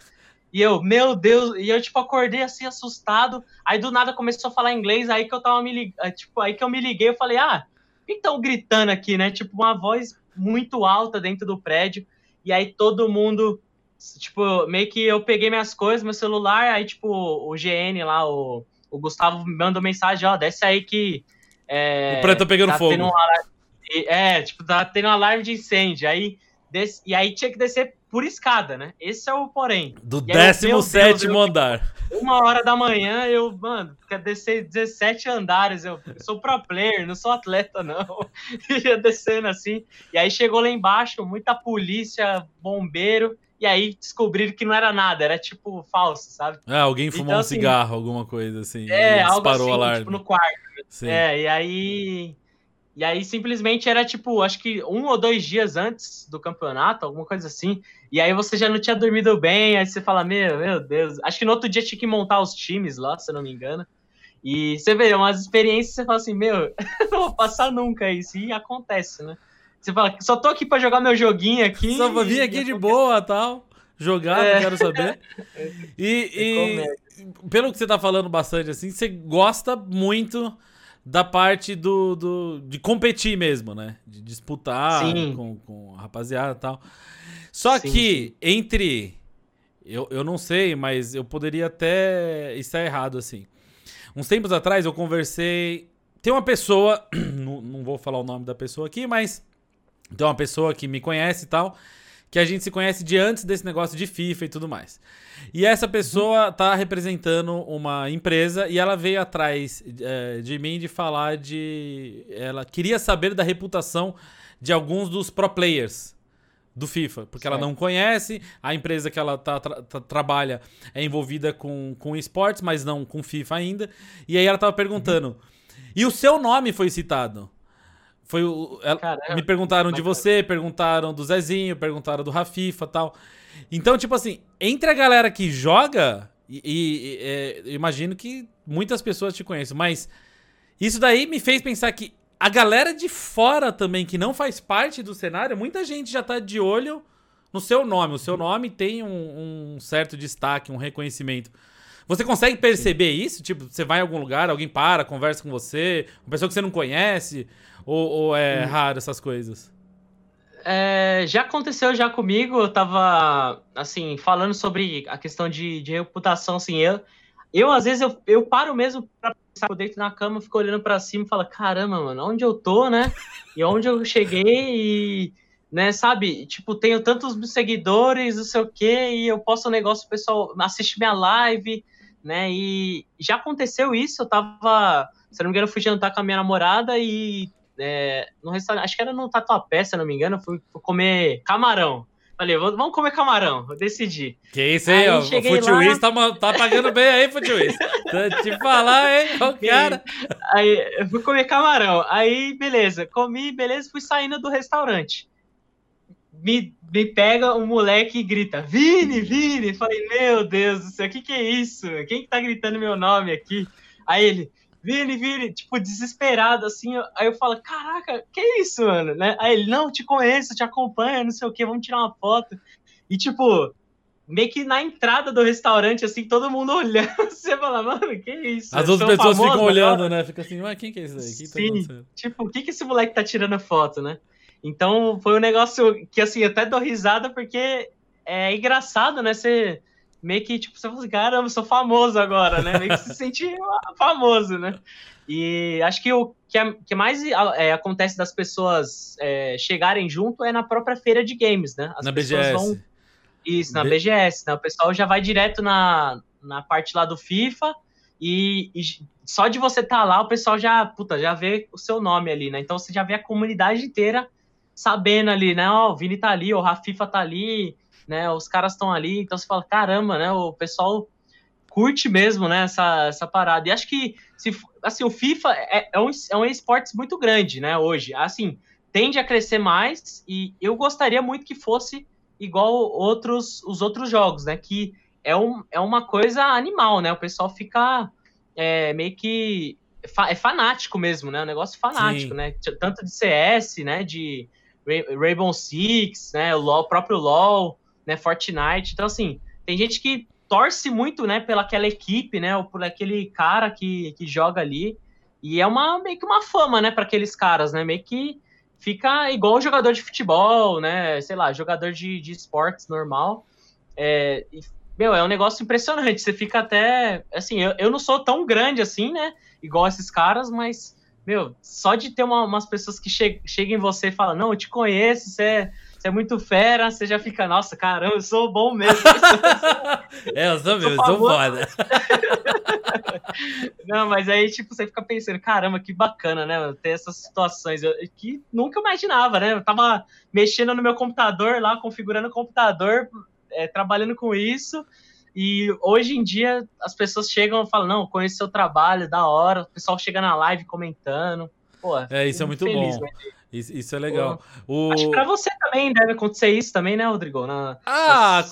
E eu, meu Deus, e eu tipo acordei assim assustado. Aí do nada começou a falar inglês, aí que eu tava me ligando, tipo, aí que eu me liguei, eu falei: "Ah, que estão gritando aqui, né? Tipo uma voz muito alta dentro do prédio. E aí todo mundo tipo, meio que eu peguei minhas coisas, meu celular, aí tipo o GN lá, o, o Gustavo me mandou mensagem, ó, desce aí que
é, o prédio tá pegando tá fogo. Um alarme,
é, tipo, tá tendo um alarme de incêndio. Aí, des, e aí tinha que descer por escada, né? Esse é o porém.
Do 17 andar.
Uma hora da manhã, eu, mano, quer descer 17 andares. Eu, eu sou pro player, não sou atleta, não. Ia descendo assim. E aí chegou lá embaixo, muita polícia, bombeiro. E aí descobriram que não era nada, era tipo falso, sabe?
Ah, alguém fumou então, um assim, cigarro, alguma coisa assim.
É, algo assim, o alarme. tipo no quarto. Sim. É, e aí. E aí simplesmente era tipo, acho que um ou dois dias antes do campeonato, alguma coisa assim. E aí você já não tinha dormido bem, aí você fala, meu, meu Deus. Acho que no outro dia tinha que montar os times lá, se eu não me engano. E você vê umas experiências, você fala assim, meu, não vou passar nunca isso. E acontece, né? Você fala, só tô aqui pra jogar meu joguinho aqui.
Só vou vir aqui de boa tal. Jogar, é. não quero saber. E, e pelo que você tá falando bastante, assim, você gosta muito da parte do, do de competir mesmo, né? De disputar com, com a rapaziada e tal. Só sim, que sim. entre. Eu, eu não sei, mas eu poderia até estar errado, assim. Uns tempos atrás eu conversei. Tem uma pessoa. Não, não vou falar o nome da pessoa aqui, mas. Tem uma pessoa que me conhece e tal que a gente se conhece de antes desse negócio de FIFA e tudo mais. E essa pessoa tá representando uma empresa e ela veio atrás é, de mim de falar de. Ela queria saber da reputação de alguns dos pro players do FIFA, porque certo. ela não conhece, a empresa que ela tá, tra trabalha é envolvida com, com esportes, mas não com FIFA ainda. E aí ela tava perguntando. Uhum. E o seu nome foi citado. Foi o. Ela, me perguntaram de você, perguntaram do Zezinho, perguntaram do Rafifa e tal. Então, tipo assim, entre a galera que joga, e, e é, imagino que muitas pessoas te conhecem, mas isso daí me fez pensar que a galera de fora também, que não faz parte do cenário, muita gente já tá de olho no seu nome. O seu nome tem um, um certo destaque, um reconhecimento. Você consegue perceber isso? Tipo, você vai em algum lugar, alguém para, conversa com você, uma pessoa que você não conhece, ou, ou é hum. raro essas coisas?
É, já aconteceu já comigo, eu tava, assim, falando sobre a questão de, de reputação, assim, eu, eu às vezes eu, eu paro mesmo pra pensar, eu deito na cama, fico olhando para cima e falo, caramba, mano, onde eu tô, né? E onde eu cheguei e, né, sabe, tipo, tenho tantos seguidores, não sei o quê, e eu posto um negócio, o pessoal assiste minha live, né, e já aconteceu isso, eu tava, se não me engano, fui jantar com a minha namorada e é, no restaurante, acho que era no Tatuapé, se eu não me engano, fui, fui comer camarão. Falei, vamos comer camarão, eu decidi.
Que isso aí, aí ó, o Futiwiz lá... tá, tá pagando bem aí, Futiwiz. te falar, hein, o cara.
Aí, eu fui comer camarão, aí beleza, comi, beleza, fui saindo do restaurante. Me, me pega um moleque e grita, Vini, Vini. Falei, meu Deus do céu, o que que é isso? Quem que tá gritando meu nome aqui? Aí ele, Vini, Vini, tipo, desesperado, assim. Aí eu falo, caraca, que isso, mano? Né? Aí ele, não, te conheço, te acompanho, não sei o que, vamos tirar uma foto. E, tipo, meio que na entrada do restaurante, assim, todo mundo olhando. Você fala, mano, que isso?
As outras pessoas ficam olhando, né? Fica assim, mas quem que é isso aí?
Quem tá Sim, tipo, o que que esse moleque tá tirando foto, né? Então, foi um negócio que, assim, até dou risada, porque é engraçado, né? Você meio que, tipo, você fala assim, caramba, eu sou famoso agora, né? Meio que se sente famoso, né? E acho que o que, que mais é, acontece das pessoas é, chegarem junto é na própria feira de games, né?
As na BGS. Vão...
Isso, na B... BGS, né? O pessoal já vai direto na, na parte lá do FIFA e, e só de você estar tá lá, o pessoal já, puta, já vê o seu nome ali, né? Então você já vê a comunidade inteira sabendo ali, né? Ó, oh, o Vini tá ali, o Rafifa tá ali, né? Os caras estão ali, então você fala, caramba, né? O pessoal curte mesmo, né? Essa, essa parada. E acho que, se, assim, o FIFA é, é um, é um esportes muito grande, né? Hoje, assim, tende a crescer mais e eu gostaria muito que fosse igual outros, os outros jogos, né? Que é, um, é uma coisa animal, né? O pessoal fica é, meio que é fanático mesmo, né? Um negócio fanático, Sim. né? Tanto de CS, né? De Rainbow Six, né? O, LOL, o próprio LoL né, Fortnite. Então, assim, tem gente que torce muito, né, pelaquela equipe, né, ou por aquele cara que, que joga ali. E é uma meio que uma fama, né, para aqueles caras, né, meio que fica igual jogador de futebol, né, sei lá, jogador de, de esportes normal. É, e, meu, é um negócio impressionante. Você fica até, assim, eu, eu não sou tão grande assim, né, igual esses caras, mas meu, só de ter uma, umas pessoas que che chegam em você e falam, não, eu te conheço, você é você é muito fera, você já fica, nossa, caramba, eu sou bom mesmo.
é, eu sou mesmo, eu sou foda.
Não, mas aí, tipo, você fica pensando, caramba, que bacana, né? Ter essas situações eu, que nunca imaginava, né? Eu tava mexendo no meu computador lá, configurando o computador, é, trabalhando com isso, E hoje em dia as pessoas chegam e falam: Não, conheço seu trabalho, da hora. O pessoal chega na live comentando. Pô,
é, isso é muito feliz, bom. Né? Isso, isso, é legal.
O... Acho que pra você também deve acontecer isso também, né, Rodrigo? Na,
ah,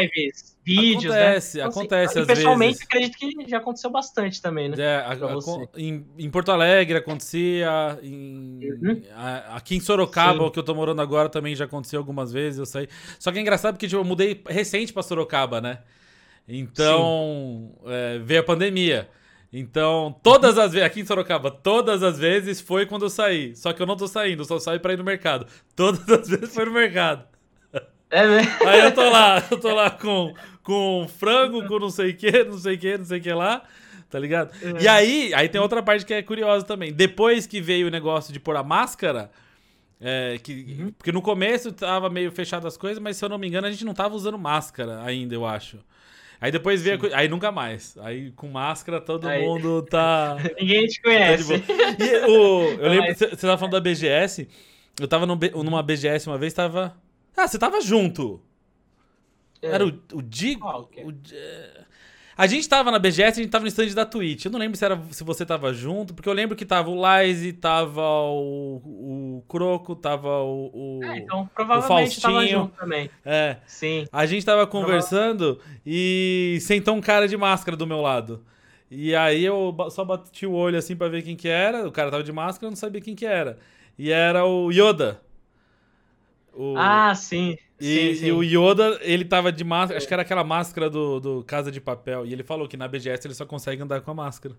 lives, vídeos,
acontece,
né?
Então, acontece,
assim, pessoalmente, vezes. acredito que já aconteceu bastante também, né?
É, a, a, em, em, Porto Alegre acontecia, em, uhum. a, aqui em Sorocaba, Sim. que eu tô morando agora, também já aconteceu algumas vezes, eu sei. Só que é engraçado porque tipo, eu mudei recente pra Sorocaba, né? Então, é, veio a pandemia. Então, todas as vezes, aqui em Sorocaba, todas as vezes foi quando eu saí. Só que eu não tô saindo, eu só saio pra ir no mercado. Todas as vezes foi no mercado.
É mesmo?
Aí eu tô lá, eu tô lá com, com frango, com não sei o que, não sei o que, não sei o que lá. Tá ligado? É. E aí, aí tem outra parte que é curiosa também. Depois que veio o negócio de pôr a máscara, é, que, uhum. porque no começo tava meio fechado as coisas, mas se eu não me engano, a gente não tava usando máscara ainda, eu acho. Aí depois veio. A... Aí nunca mais. Aí com máscara todo aí... mundo tá.
Ninguém te conhece.
Tá e, o, eu lembro, você tava falando da BGS. Eu tava no, numa BGS uma vez, tava. Ah, você tava junto. É. Era o, o Digo.
Okay.
o, a gente tava na BGS, a gente tava no stand da Twitch. Eu não lembro se, era, se você tava junto, porque eu lembro que tava o Lize, tava o, o Croco, tava o, o,
é, então, provavelmente o tava junto também.
É.
Sim.
A gente tava conversando e sentou um cara de máscara do meu lado. E aí eu só bati o olho assim pra ver quem que era. O cara tava de máscara, eu não sabia quem que era. E era o Yoda.
O... Ah, sim.
E,
sim, sim.
e, o Yoda, ele tava de máscara, acho que era aquela máscara do, do Casa de Papel. E ele falou que na BGS ele só consegue andar com a máscara.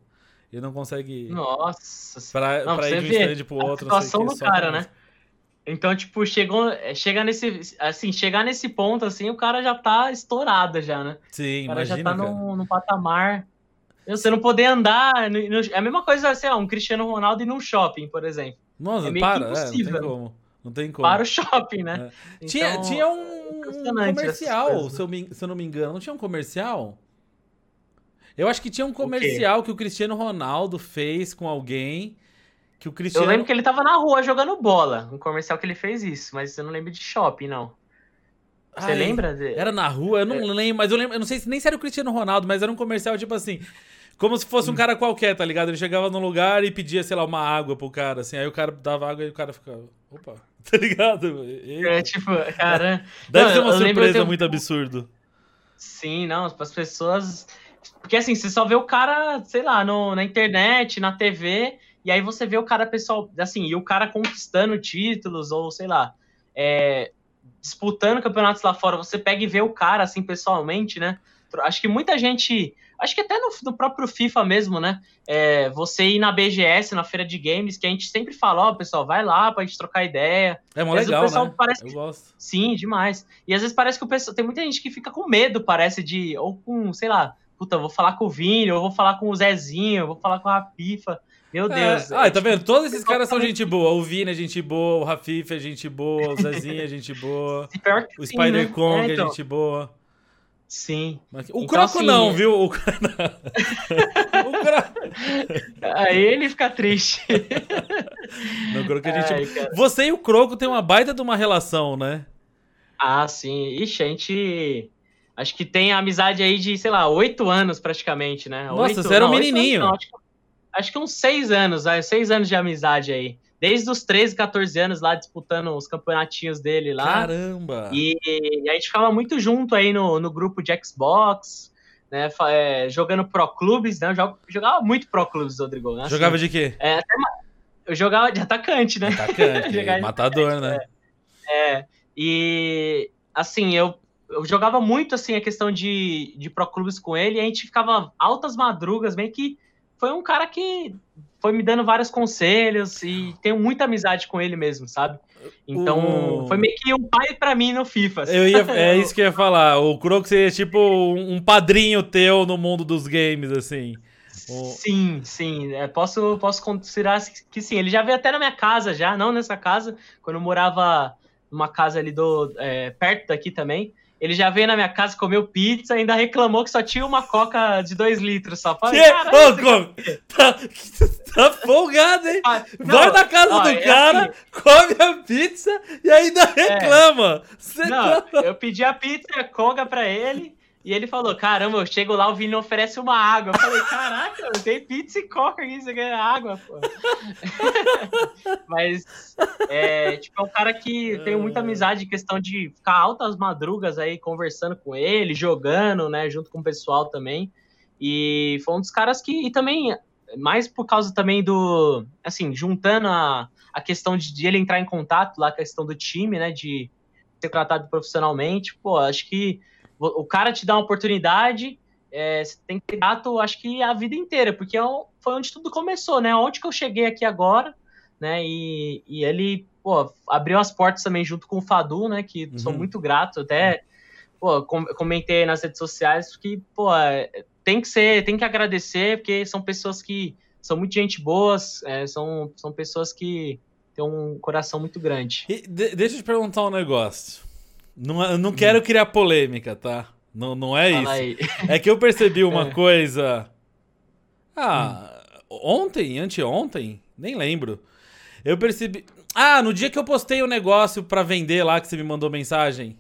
Ele não consegue.
Nossa.
Pra,
não,
pra ir de um stand pro outro.
A situação do cara, né? Então, tipo, chegou, é, chega nesse, assim, chegar nesse ponto, assim, o cara já tá estourado já, né?
Sim,
o cara
imagina,
já tá no, no patamar. Você não poder andar, no, no, é a mesma coisa, sei lá, um Cristiano Ronaldo ir num shopping, por exemplo.
Nossa, é meio para, impossível. É, não tem como. Não tem como.
Para o shopping, né?
É. Então, tinha, tinha um, um comercial, se eu, me, se eu não me engano. Não tinha um comercial? Eu acho que tinha um comercial que o Cristiano Ronaldo fez com alguém. Que o Cristiano...
Eu lembro que ele tava na rua jogando bola. Um comercial que ele fez isso, mas eu não lembro de shopping, não. Você Ai, lembra? De...
Era na rua, eu não é. lembro, mas eu lembro, eu não sei se nem se era o Cristiano Ronaldo, mas era um comercial tipo assim. Como se fosse um hum. cara qualquer, tá ligado? Ele chegava num lugar e pedia, sei lá, uma água pro cara, assim. Aí o cara dava água e o cara ficava. Opa. Tá ligado?
Eita. É tipo, cara.
Deve não, ser uma surpresa tenho... muito absurdo.
Sim, não, as pessoas. Porque assim, você só vê o cara, sei lá, no, na internet, na TV, e aí você vê o cara pessoal, assim, e o cara conquistando títulos, ou sei lá, é, disputando campeonatos lá fora. Você pega e vê o cara, assim, pessoalmente, né? Acho que muita gente Acho que até no, no próprio FIFA mesmo, né? É, você ir na BGS, na feira de games, que a gente sempre fala, ó, oh, pessoal, vai lá pra gente trocar ideia.
É mó legal, o pessoal
né? Parece
Eu gosto.
Sim, demais. E às vezes parece que o pessoal. Tem muita gente que fica com medo, parece, de. Ou com, sei lá, puta, vou falar com o Vini, ou vou falar com o Zezinho, eu vou falar com a Rafifa. Meu é. Deus.
É. Ah, tá vendo? Todos esses caras são gente boa. O Vini é gente boa, o Rafifa é gente boa, o Zezinho é gente boa. o Spider Kong é, é então. é gente boa.
Sim.
Mas, o então, Croco assim, não, viu? O, o Croco...
Aí ele fica triste.
Croco a gente... Ai, Você e o Croco tem uma baita de uma relação, né?
Ah, sim. Ixi, a gente... Acho que tem amizade aí de, sei lá, oito anos praticamente, né?
Nossa, oito... você era um menininho. Anos, não,
acho, que, acho que uns seis anos, seis anos de amizade aí desde os 13, 14 anos lá disputando os campeonatinhos dele lá.
Caramba!
E, e a gente ficava muito junto aí no, no grupo de Xbox, né? É, jogando Pro Clubes, né? Eu jogava muito Pro Clubes, Rodrigo. Né?
Assim, jogava de quê?
É, eu jogava de atacante, né?
Atacante, matador, atacante, né?
É. é. E assim, eu, eu jogava muito assim a questão de, de Pro Clubes com ele, e a gente ficava altas madrugas, bem que foi um cara que foi me dando vários conselhos e tenho muita amizade com ele mesmo, sabe? Então, o... foi meio que um pai para mim no FIFA.
Eu ia, é isso que eu ia falar. O Croco seria tipo um padrinho teu no mundo dos games, assim.
Sim, sim. É, posso, posso considerar que sim. Ele já veio até na minha casa, já, não nessa casa, quando eu morava numa casa ali do. É, perto daqui também. Ele já veio na minha casa, comeu pizza, ainda reclamou que só tinha uma coca de 2 litros só.
Falei, Ô, tá, tá folgado, hein? Ah, não, Vai na casa ó, do é cara, assim, come a pizza e ainda é. reclama.
É, não, tá... eu pedi a pizza e a coca pra ele. E ele falou: Caramba, eu chego lá, o Vini oferece uma água. Eu falei: Caraca, tem pizza e coca aqui, você ganha água, pô. Mas, é, tipo, é um cara que tenho muita amizade, questão de ficar altas madrugas aí conversando com ele, jogando, né, junto com o pessoal também. E foi um dos caras que. E também, mais por causa também do. Assim, juntando a, a questão de, de ele entrar em contato lá, a questão do time, né, de ser tratado profissionalmente, pô, acho que o cara te dá uma oportunidade, é, você tem que ter gato, acho que a vida inteira, porque é foi onde tudo começou, né? Onde que eu cheguei aqui agora, né? E, e ele, pô, abriu as portas também junto com o Fadu, né? Que uhum. sou muito grato, até, pô, comentei nas redes sociais que, pô, é, tem que ser, tem que agradecer, porque são pessoas que são muito gente boas, é, são, são pessoas que têm um coração muito grande.
E de, deixa eu te perguntar um negócio. Não, eu não quero criar polêmica, tá? Não, não é Fala isso. Aí. É que eu percebi uma é. coisa. Ah, hum. ontem, anteontem, nem lembro. Eu percebi. Ah, no dia que eu postei o um negócio para vender lá que você me mandou mensagem.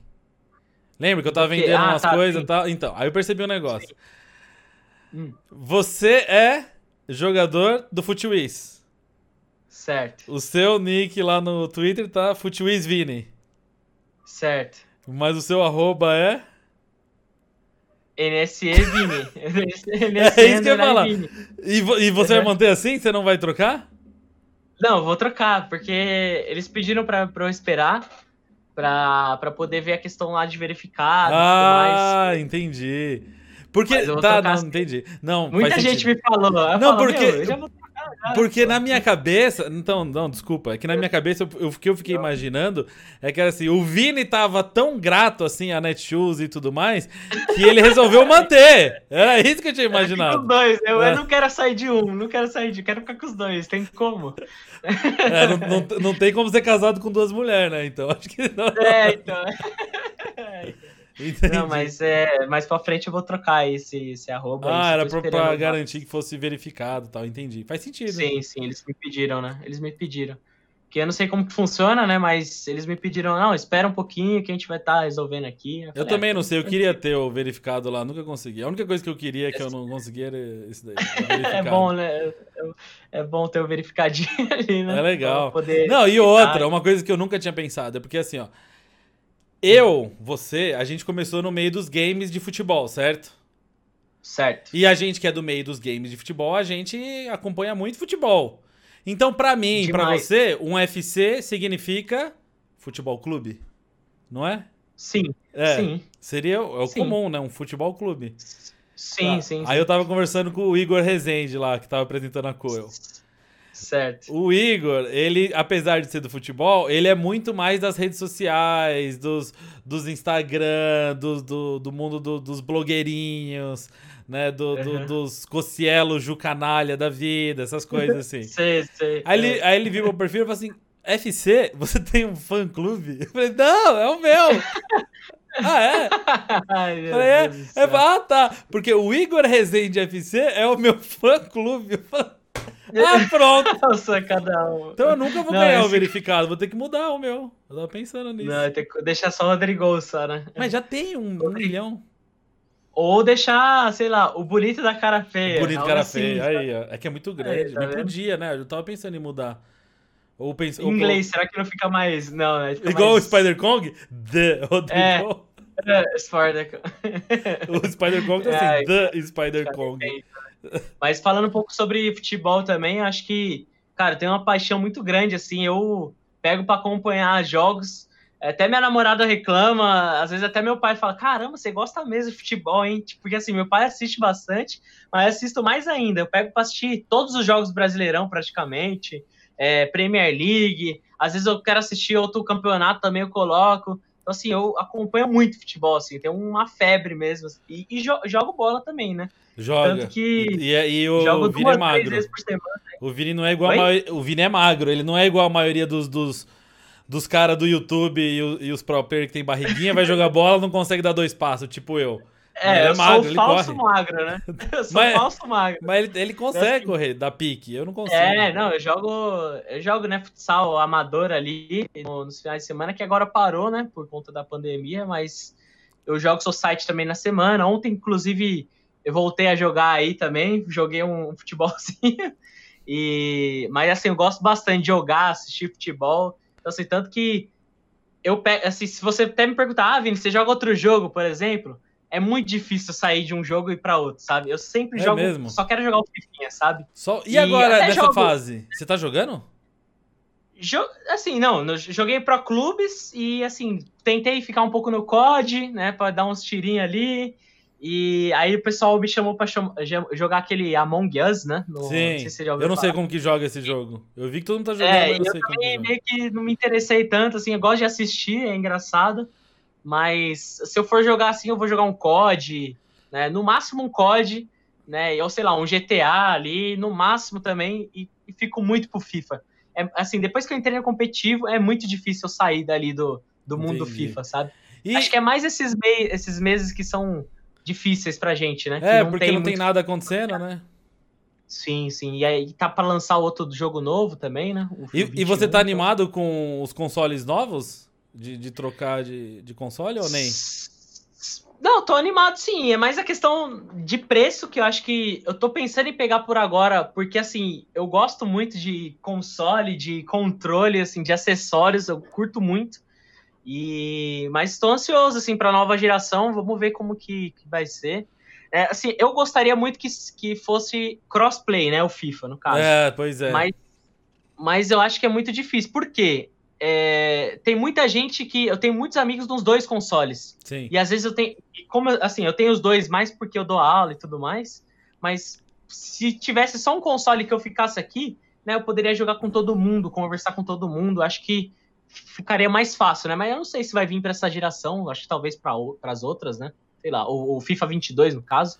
Lembra que eu tava vendendo ah, umas tá, coisas e tal? Então, aí eu percebi um negócio. Hum. Você é jogador do Futiwiz.
Certo.
O seu nick lá no Twitter tá Futiwiz Vini.
Certo.
Mas o seu arroba é?
NSE Vini.
NSE é isso que eu ia falar. E, e você vai manter assim? Você não vai trocar?
Não, vou trocar, porque eles pediram pra, pra eu esperar pra, pra poder ver a questão lá de verificado
ah, entendi. Porque. Tá, não, assim. entendi. Não,
Muita gente me falou.
Não,
falo,
porque. Porque na minha cabeça. Então, não, desculpa. É que na minha cabeça o que eu fiquei imaginando é que era assim: o Vini tava tão grato assim a Netshoes e tudo mais que ele resolveu manter. Era isso que eu tinha imaginado.
os dois. Eu, é. eu, não quero sair de um, não quero sair de. Quero ficar com os dois. Tem como?
É, não, não, não, tem como ser casado com duas mulheres, né? Então acho que não.
É, então. É, então. Entendi. Não, mas é, mais pra frente eu vou trocar esse, esse arroba.
Ah, era pra, pra garantir que fosse verificado tal, entendi. Faz sentido.
Sim, sim, eles me pediram, né? Eles me pediram. Que eu não sei como que funciona, né? Mas eles me pediram, não, espera um pouquinho que a gente vai estar tá resolvendo aqui.
Eu, eu também ah, não sei, eu queria ter o verificado lá, nunca consegui. A única coisa que eu queria que eu não conseguia era isso daí.
é bom, né? É bom ter o verificadinho ali, né?
É legal. Não, e outra, uma coisa que eu nunca tinha pensado, é porque assim, ó. Eu, você, a gente começou no meio dos games de futebol, certo?
Certo.
E a gente que é do meio dos games de futebol, a gente acompanha muito futebol. Então, para mim, para você, um FC significa futebol clube, não é?
Sim.
É,
sim.
Seria é o sim. comum, né? Um futebol clube.
Sim, tá. sim.
Aí sim. eu tava conversando com o Igor Rezende lá, que tava apresentando a Coel.
Certo.
O Igor, ele, apesar de ser do futebol, ele é muito mais das redes sociais, dos, dos Instagram, do, do, do mundo do, dos blogueirinhos, né? Do, uhum. do, dos Cocielo Jucanalha da vida, essas coisas assim.
sei, sei.
Aí, é. ele, aí ele viu meu perfil e falou assim: FC, você tem um fã clube? Eu falei, não, é o meu. Ah, é? Ai, falei, é, é, ah, tá. Porque o Igor Rezende FC é o meu fã clube. Eu falei, ah, pronto.
Nossa, cada um.
Então eu nunca vou não, ganhar esse... o verificado, vou ter que mudar o meu. Eu tava pensando nisso.
Não, tem que deixar só o Rodrigo só, né?
Mas já tem um, um milhão.
Ou deixar, sei lá, o bonito da cara feia.
O bonito da cara assim, feia, aí, ó. É que é muito grande. Tá não podia, né? Eu tava pensando em mudar. Ou.
Em inglês, ou... será que não fica mais. Não, né? Fica
Igual mais... o Spider-Kong? The Rodrigo.
É, é Spider
O Spider-Kong tá assim, é, The Spider-Kong.
Mas falando um pouco sobre futebol também, acho que, cara, tem uma paixão muito grande, assim, eu pego para acompanhar jogos, até minha namorada reclama, às vezes até meu pai fala, caramba, você gosta mesmo de futebol, hein? Tipo, porque assim, meu pai assiste bastante, mas assisto mais ainda, eu pego para assistir todos os jogos Brasileirão praticamente, é, Premier League, às vezes eu quero assistir outro campeonato também, eu coloco, então, assim, eu acompanho muito futebol, assim, tem uma febre mesmo. E, e jo jogo bola também, né?
Joga. Tanto que e, e, o, jogo Vini duas, é magro. Vezes por semana. O Vini não é igual a O Vini é magro, ele não é igual a maioria dos, dos, dos caras do YouTube e, e os pro player que tem barriguinha, vai jogar bola não consegue dar dois passos, tipo eu.
É, é eu magro, sou falso corre. magro, né? Eu sou mas, falso magro.
Mas ele, ele consegue assim, correr, dar pique, eu não consigo.
É, não, eu jogo, eu jogo, né, futsal amador ali no, nos finais de semana, que agora parou, né, por conta da pandemia, mas eu jogo Society também na semana. Ontem, inclusive, eu voltei a jogar aí também, joguei um futebolzinho. E, mas assim, eu gosto bastante de jogar, assistir futebol. Então, assim, tanto que eu assim, se você até me perguntar, ah, Vini, você joga outro jogo, por exemplo, é muito difícil sair de um jogo e ir pra outro, sabe? Eu sempre é jogo, mesmo? só quero jogar o Fifinha, sabe?
Só... E, e agora, nessa jogo... fase? Você tá jogando?
Jo... Assim, não, joguei pro clubes e, assim, tentei ficar um pouco no COD, né, pra dar uns tirinhos ali. E aí o pessoal me chamou pra jogar aquele Among Us, né?
No... Sim, não se eu não falar. sei como que joga esse jogo. Eu vi que todo mundo tá jogando, é, mas eu não sei como
que meio que não me interessei tanto, assim, eu gosto de assistir, é engraçado. Mas se eu for jogar assim, eu vou jogar um COD, né? No máximo um COD, né? Ou sei lá, um GTA ali, no máximo também, e, e fico muito pro FIFA. É, assim, depois que eu entrei no competitivo, é muito difícil eu sair dali do, do mundo Entendi. FIFA, sabe? E... Acho que é mais esses, mei esses meses que são difíceis pra gente, né?
É, não porque não tem nada acontecendo, né?
Sim, sim. E aí tá para lançar outro jogo novo também, né?
E, e, você tá animado com os consoles novos? De, de trocar de, de console ou nem?
Não, tô animado sim. É mais a questão de preço que eu acho que eu tô pensando em pegar por agora, porque assim, eu gosto muito de console, de controle, assim, de acessórios, eu curto muito. E mas estou ansioso assim para a nova geração. Vamos ver como que, que vai ser. É, assim, eu gostaria muito que, que fosse crossplay, né, o FIFA no caso.
É, pois é.
Mas, mas eu acho que é muito difícil. Por quê? É, tem muita gente que eu tenho muitos amigos nos dois consoles.
Sim.
E às vezes eu tenho, como assim, eu tenho os dois mais porque eu dou aula e tudo mais. Mas se tivesse só um console que eu ficasse aqui, né, eu poderia jogar com todo mundo, conversar com todo mundo. Acho que ficaria mais fácil, né? Mas eu não sei se vai vir para essa geração, acho que talvez para as outras, né? Sei lá, o, o, FIFA 22 no caso.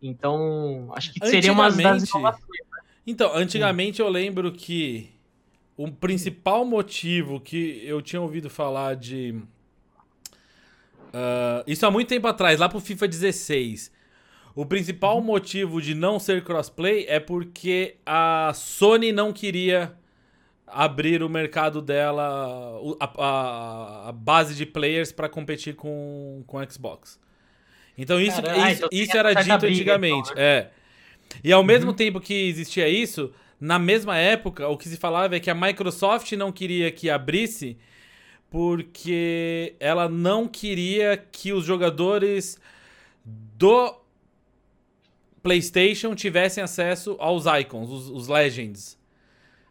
Então, acho que seria uma das inovações. Né?
Então, antigamente hum. eu lembro que o principal motivo que eu tinha ouvido falar de uh, isso há muito tempo atrás, lá pro FIFA 16. O principal uhum. motivo de não ser crossplay é porque a Sony não queria abrir o mercado dela, a, a, a base de players para competir com, com Xbox. Então isso, Caramba, isso, então isso era dito briga, antigamente. Então, né? É. E ao uhum. mesmo tempo que existia isso, na mesma época, o que se falava é que a Microsoft não queria que abrisse porque ela não queria que os jogadores do PlayStation tivessem acesso aos icons, os, os Legends.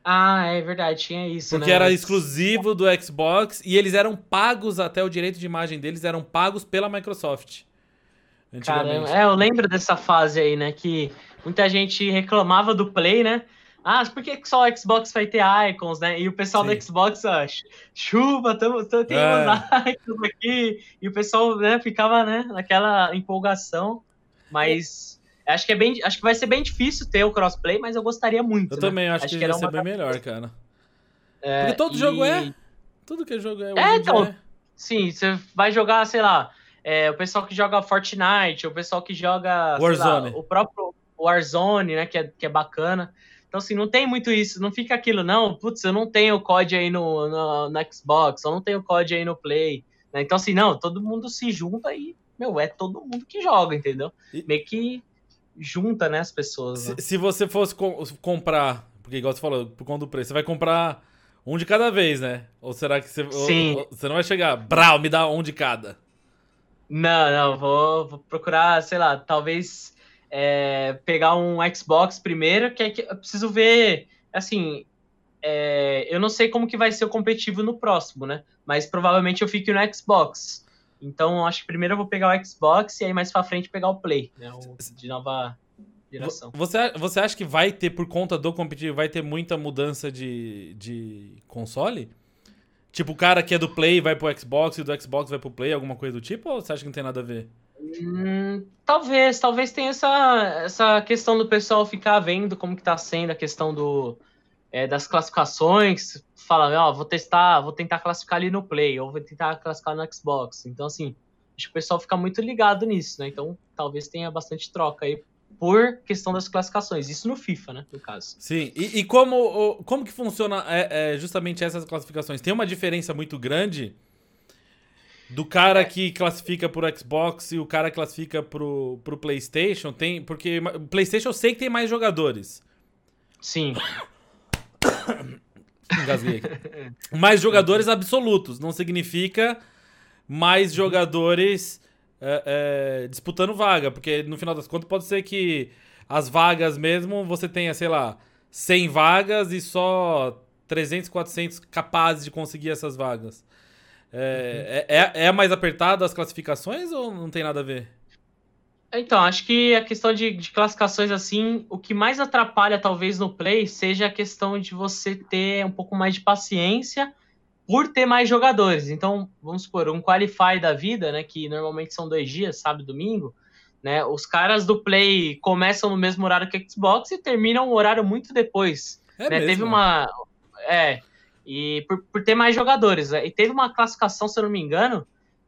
Ah, é verdade, tinha isso.
Porque
né?
era exclusivo do Xbox e eles eram pagos, até o direito de imagem deles eram pagos pela Microsoft.
Caramba, é, eu lembro dessa fase aí, né? Que muita gente reclamava do Play, né? Ah, por que só o Xbox vai ter icons, né? E o pessoal Sim. do Xbox, ó, chuva, tamo, tamo, tem é. uns icons aqui. E o pessoal né, ficava né, naquela empolgação. Mas Acho que, é bem, acho que vai ser bem difícil ter o crossplay, mas eu gostaria muito.
Eu né? também acho, acho que, que vai ser bem melhor, cara. É, Porque todo e... jogo é. Tudo que é jogo é.
É, então. É. Sim, você vai jogar, sei lá, é, o pessoal que joga Fortnite, o pessoal que joga
Warzone.
Lá, o próprio Warzone, né, que é, que é bacana. Então, assim, não tem muito isso, não fica aquilo, não, putz, eu não tenho COD aí no, no, no Xbox, eu não tenho COD aí no Play. Né? Então, assim, não, todo mundo se junta e, meu, é todo mundo que joga, entendeu? E... Meio que junta, né, as pessoas.
Se, né? se você fosse com, comprar, porque igual você falou, por conta do preço, você vai comprar um de cada vez, né? Ou será que você,
Sim.
Ou, você não vai chegar, brau, me dá um de cada?
Não, não, vou, vou procurar, sei lá, talvez é, pegar um Xbox primeiro, que, é que eu preciso ver, assim, é, eu não sei como que vai ser o competitivo no próximo, né? Mas provavelmente eu fique no Xbox. Então, acho que primeiro eu vou pegar o Xbox e aí mais pra frente pegar o Play, né? O de nova geração.
Você, você acha que vai ter, por conta do competitivo, vai ter muita mudança de, de console? Tipo, o cara que é do Play vai pro Xbox e do Xbox vai pro Play, alguma coisa do tipo? Ou você acha que não tem nada a ver?
Hum, talvez, talvez tenha essa, essa questão do pessoal ficar vendo como que tá sendo a questão do, é, das classificações, fala, ó, oh, vou testar, vou tentar classificar ali no Play, ou vou tentar classificar no Xbox. Então, assim, acho que o pessoal fica muito ligado nisso, né? Então, talvez tenha bastante troca aí por questão das classificações. Isso no FIFA, né? No caso.
Sim. E, e como, como que funciona é, é, justamente essas classificações? Tem uma diferença muito grande do cara que classifica pro Xbox e o cara que classifica pro, pro PlayStation, tem. Porque PlayStation eu sei que tem mais jogadores.
Sim.
Engasguei aqui. Mais jogadores absolutos. Não significa mais jogadores é, é, disputando vaga. Porque no final das contas pode ser que as vagas mesmo você tenha, sei lá, 100 vagas e só 300, 400 capazes de conseguir essas vagas. É, uhum. é, é, mais apertado as classificações ou não tem nada a ver?
Então, acho que a questão de, de, classificações assim, o que mais atrapalha talvez no play seja a questão de você ter um pouco mais de paciência por ter mais jogadores. Então, vamos supor, um qualify da vida, né, que normalmente são dois dias, sábado e domingo, né, os caras do play começam no mesmo horário que o Xbox e terminam um horário muito depois. É né? Teve uma, é, e por, por ter mais jogadores. Né? E teve uma classificação, se eu não me engano,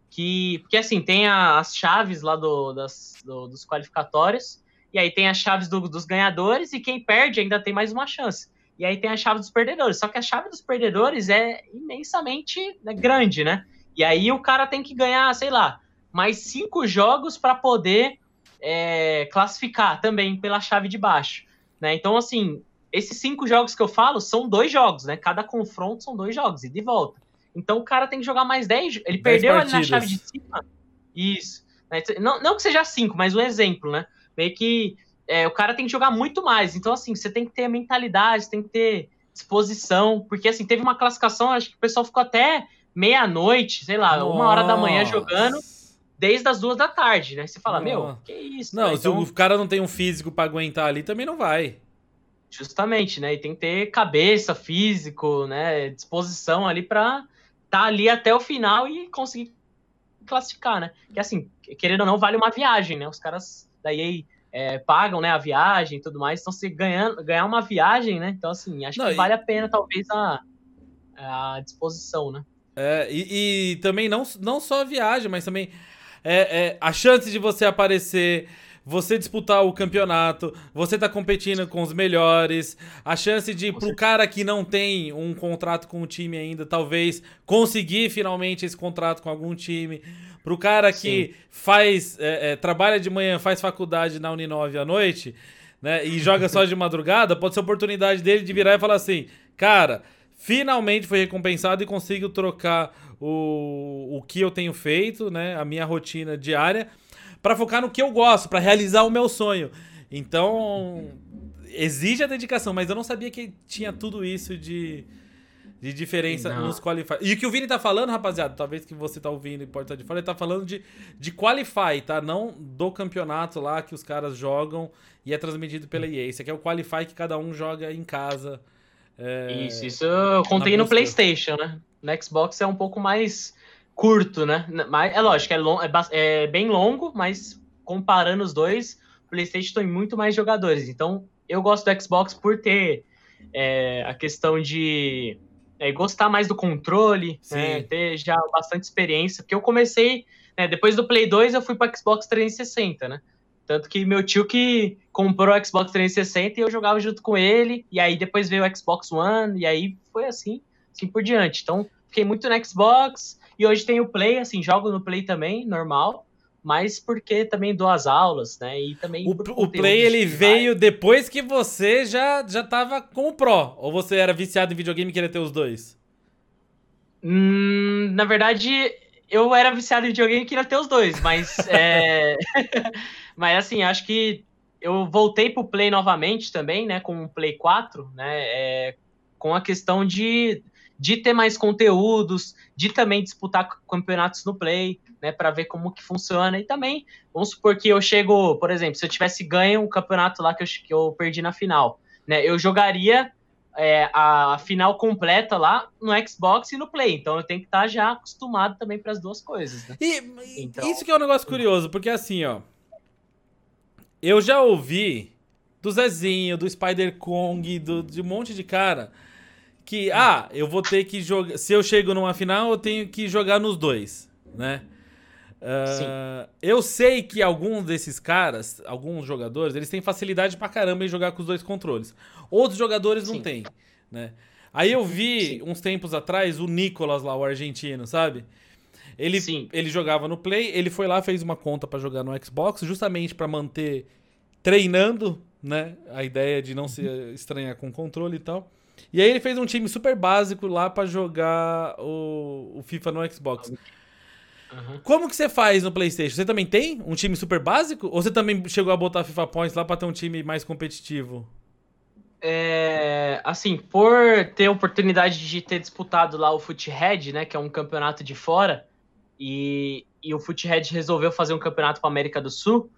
que. Porque assim, tem a, as chaves lá do, das, do, dos qualificatórios, e aí tem as chaves do, dos ganhadores, e quem perde ainda tem mais uma chance. E aí tem a chave dos perdedores. Só que a chave dos perdedores é imensamente né, grande, né? E aí o cara tem que ganhar, sei lá, mais cinco jogos para poder é, classificar também pela chave de baixo. Né? Então, assim, esses cinco jogos que eu falo são dois jogos, né? Cada confronto são dois jogos, e de volta. Então o cara tem que jogar mais 10. Ele perdeu ali na chave de cima. Isso. Né? Não, não que seja cinco, mas um exemplo, né? Meio que é, o cara tem que jogar muito mais. Então, assim, você tem que ter mentalidade, tem que ter disposição. Porque, assim, teve uma classificação, acho que o pessoal ficou até meia-noite, sei lá, Nossa. uma hora da manhã jogando desde as duas da tarde, né? Você fala, meu, que isso?
Não, né? se então... o cara não tem um físico para aguentar ali, também não vai.
Justamente, né? E tem que ter cabeça, físico, né? Disposição ali para tá ali até o final e conseguir classificar, né? Que assim, querendo ou não, vale uma viagem, né? Os caras da EA é, pagam né, a viagem e tudo mais, então se ganhando, ganhar uma viagem, né? Então, assim, acho não, que e... vale a pena, talvez, a, a disposição, né?
É, e, e, também não, não só a viagem, mas também é, é, a chance de você aparecer você disputar o campeonato, você tá competindo com os melhores, a chance de pro cara que não tem um contrato com o time ainda, talvez conseguir finalmente esse contrato com algum time, pro cara que Sim. faz é, é, trabalha de manhã, faz faculdade na Uninove à noite, né, e joga só de madrugada, pode ser a oportunidade dele de virar e falar assim, cara, finalmente foi recompensado e consigo trocar o, o que eu tenho feito, né, a minha rotina diária para focar no que eu gosto, para realizar o meu sonho. Então, exige a dedicação, mas eu não sabia que tinha tudo isso de, de diferença não. nos qualify. E o que o Vini tá falando, rapaziada, talvez que você tá ouvindo e pode estar de fora, ele tá falando de, de qualify, tá? Não do campeonato lá que os caras jogam e é transmitido pela EA. Esse aqui é o qualify que cada um joga em casa.
É, isso, isso eu contei no PlayStation, né? No Xbox é um pouco mais curto, né? Mas é lógico, é, long, é, é, bem longo, mas comparando os dois, o PlayStation tem muito mais jogadores. Então, eu gosto do Xbox por ter é, a questão de é, gostar mais do controle, né? ter já bastante experiência. Porque eu comecei, né, depois do Play 2, eu fui para Xbox 360, né? Tanto que meu tio que comprou o Xbox 360 e eu jogava junto com ele, e aí depois veio o Xbox One, e aí foi assim, assim por diante. Então, fiquei muito no Xbox, e hoje tem o Play, assim, jogo no Play também, normal, mas porque também dou as aulas, né? E também
o, o Play ele veio depois que você já já tava com o Pro, ou você era viciado em videogame e queria ter os dois?
Hum, na verdade, eu era viciado em videogame e queria ter os dois, mas é... mas assim, acho que eu voltei pro Play novamente também, né, com o Play 4, né, é... com a questão de de ter mais conteúdos, de também disputar campeonatos no Play, né, para ver como que funciona. E também, vamos supor que eu chego, por exemplo, se eu tivesse ganho um campeonato lá que eu, que eu perdi na final, né, eu jogaria é, a final completa lá no Xbox e no Play. Então eu tenho que estar tá já acostumado também para as duas coisas. Né?
E então... isso que é um negócio curioso, porque assim, ó, eu já ouvi do Zezinho, do Spider Kong, do, de um monte de cara que, ah, eu vou ter que jogar. Se eu chego numa final, eu tenho que jogar nos dois, né? Uh, eu sei que alguns desses caras, alguns jogadores, eles têm facilidade pra caramba em jogar com os dois controles. Outros jogadores não têm, né? Aí eu vi Sim. uns tempos atrás o Nicolas lá, o argentino, sabe? Ele, Sim. ele jogava no Play, ele foi lá, fez uma conta para jogar no Xbox, justamente para manter treinando, né? A ideia de não se estranhar com o controle e tal. E aí ele fez um time super básico lá para jogar o, o FIFA no Xbox. Uhum. Como que você faz no PlayStation? Você também tem um time super básico? Ou você também chegou a botar FIFA Points lá para ter um time mais competitivo?
É, assim, por ter a oportunidade de ter disputado lá o Foothead, né, que é um campeonato de fora, e, e o Foothead resolveu fazer um campeonato para América do Sul,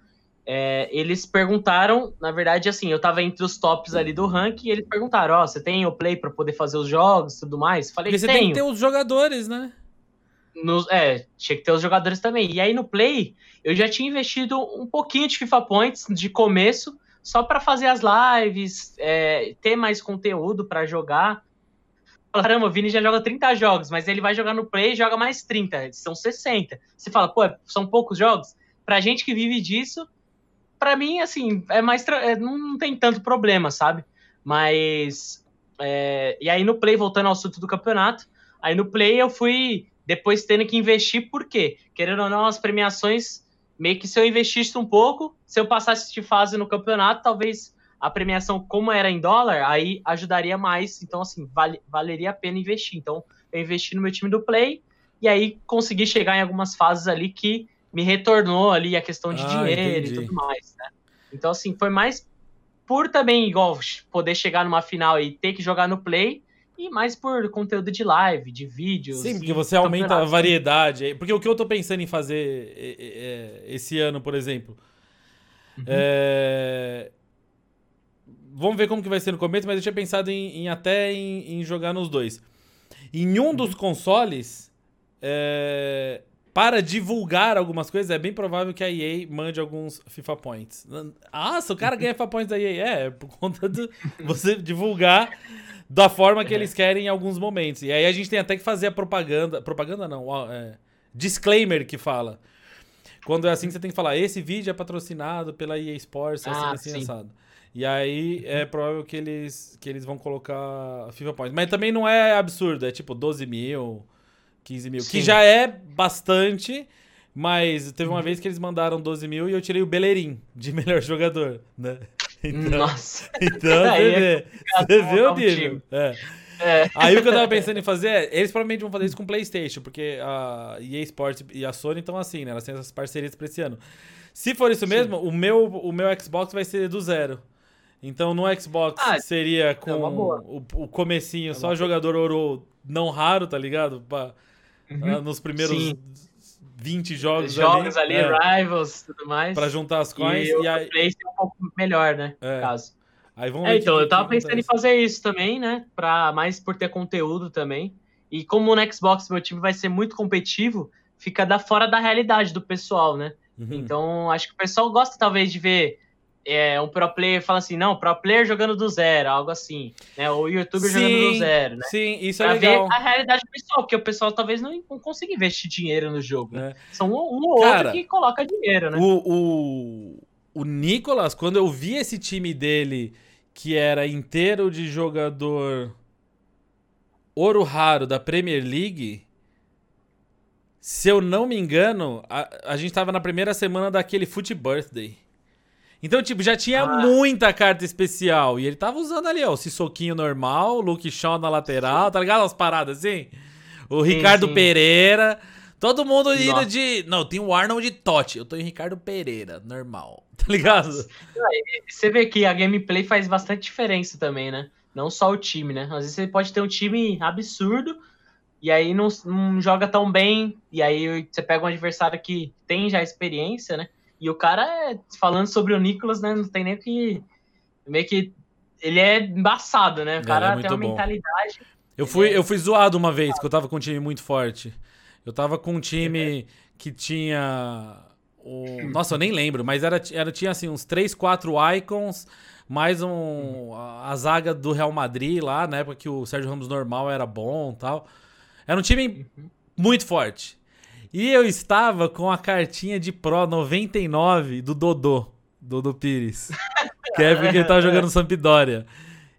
é, eles perguntaram, na verdade, assim, eu tava entre os tops ali do ranking, e eles perguntaram, ó, oh, você tem o Play para poder fazer os jogos e tudo mais?
Falei, Porque você Tenho. tem que ter os jogadores, né?
É, tinha que ter os jogadores também. E aí no Play, eu já tinha investido um pouquinho de FIFA Points de começo, só para fazer as lives, é, ter mais conteúdo para jogar. Caramba, o Vini já joga 30 jogos, mas ele vai jogar no Play e joga mais 30, são 60. Você fala, pô, são poucos jogos? Pra gente que vive disso, pra mim, assim, é mais. É, não tem tanto problema, sabe? Mas. É, e aí no Play, voltando ao assunto do campeonato, aí no Play eu fui depois tendo que investir, por quê? Querendo ou não, as premiações, meio que se eu investisse um pouco, se eu passasse de fase no campeonato, talvez a premiação, como era em dólar, aí ajudaria mais. Então, assim, vale, valeria a pena investir. Então, eu investi no meu time do Play e aí consegui chegar em algumas fases ali que me retornou ali a questão de ah, dinheiro entendi. e tudo mais, né? Então, assim, foi mais por também, igual, poder chegar numa final e ter que jogar no Play, e mais por conteúdo de live, de vídeos.
Sim, porque você aumenta a variedade. Porque o que eu tô pensando em fazer é, é, esse ano, por exemplo. Uhum. É... Vamos ver como que vai ser no começo, mas eu tinha pensado em, em até em, em, jogar nos dois. Em um dos consoles, é... para divulgar algumas coisas, é bem provável que a EA mande alguns FIFA Points. Nossa, o cara ganha FIFA Points da EA. É, por conta de você divulgar da forma que é. eles querem em alguns momentos. E aí a gente tem até que fazer a propaganda. Propaganda não, é, disclaimer que fala. Quando é assim, você tem que falar: esse vídeo é patrocinado pela EA Sports, assim, ah, assim, assado. E aí é provável que eles, que eles vão colocar FIFA Points. Mas também não é absurdo, é tipo 12 mil, 15 mil. Sim. Que já é bastante, mas teve uma uhum. vez que eles mandaram 12 mil e eu tirei o Bellerin de melhor jogador, né?
Então, Nossa.
Então, você vê. Você vê o nível. É. É. Aí o que eu tava pensando em fazer é, eles provavelmente vão fazer isso com o PlayStation, porque a EA Sports e a Sony estão assim, né? Elas têm essas parcerias pra esse ano. Se for isso Sim. mesmo, o meu, o meu Xbox vai ser do zero. Então no Xbox ah, seria é com é o, o comecinho, é só jogador ouro não raro, tá ligado? Pra, uhum. uh, nos primeiros Sim. 20 jogos,
jogos ali, ali é, Rivals tudo mais.
Pra juntar as coins.
E, e aí... o é um pouco melhor, né? É. No caso. Aí vamos é, então, eu tava pensando em fazer isso também, né? Pra, mais por ter conteúdo também. E como no Xbox meu time vai ser muito competitivo, fica da fora da realidade do pessoal, né? Uhum. Então, acho que o pessoal gosta talvez de ver é, um pro player fala assim, não, pro player jogando do zero, algo assim, né? Ou youtuber sim, jogando do zero, né?
Sim, isso é pra legal.
ver a realidade pessoal, porque o pessoal talvez não, não consiga investir dinheiro no jogo. Né? É. São um, um ou Cara, outro que coloca dinheiro, né?
O, o, o Nicolas, quando eu vi esse time dele, que era inteiro de jogador ouro raro da Premier League, se eu não me engano, a, a gente tava na primeira semana daquele Foot Birthday. Então, tipo, já tinha ah. muita carta especial. E ele tava usando ali, ó, o Sissoquinho normal, o Luke Shaw na lateral, tá ligado? As paradas assim. O sim, Ricardo sim. Pereira. Todo mundo indo Nossa. de. Não, tem o Arnold de Totti. Eu tô em Ricardo Pereira, normal. Tá ligado?
Você vê que a gameplay faz bastante diferença também, né? Não só o time, né? Às vezes você pode ter um time absurdo e aí não, não joga tão bem. E aí você pega um adversário que tem já experiência, né? E o cara, é, falando sobre o Nicolas, né, não tem nem que. Meio que. Ele é embaçado, né? O cara é tem uma bom. mentalidade.
Eu fui, é... eu fui zoado uma vez, que eu tava com um time muito forte. Eu tava com um time que tinha. O... Nossa, eu nem lembro, mas era, era, tinha assim uns 3, 4 icons, mais um. A, a zaga do Real Madrid lá, na época que o Sérgio Ramos normal era bom tal. Era um time uhum. muito forte. E eu estava com a cartinha de Pro 99 do Dodô, Dodô Pires. que é porque ele tava jogando Sampdoria.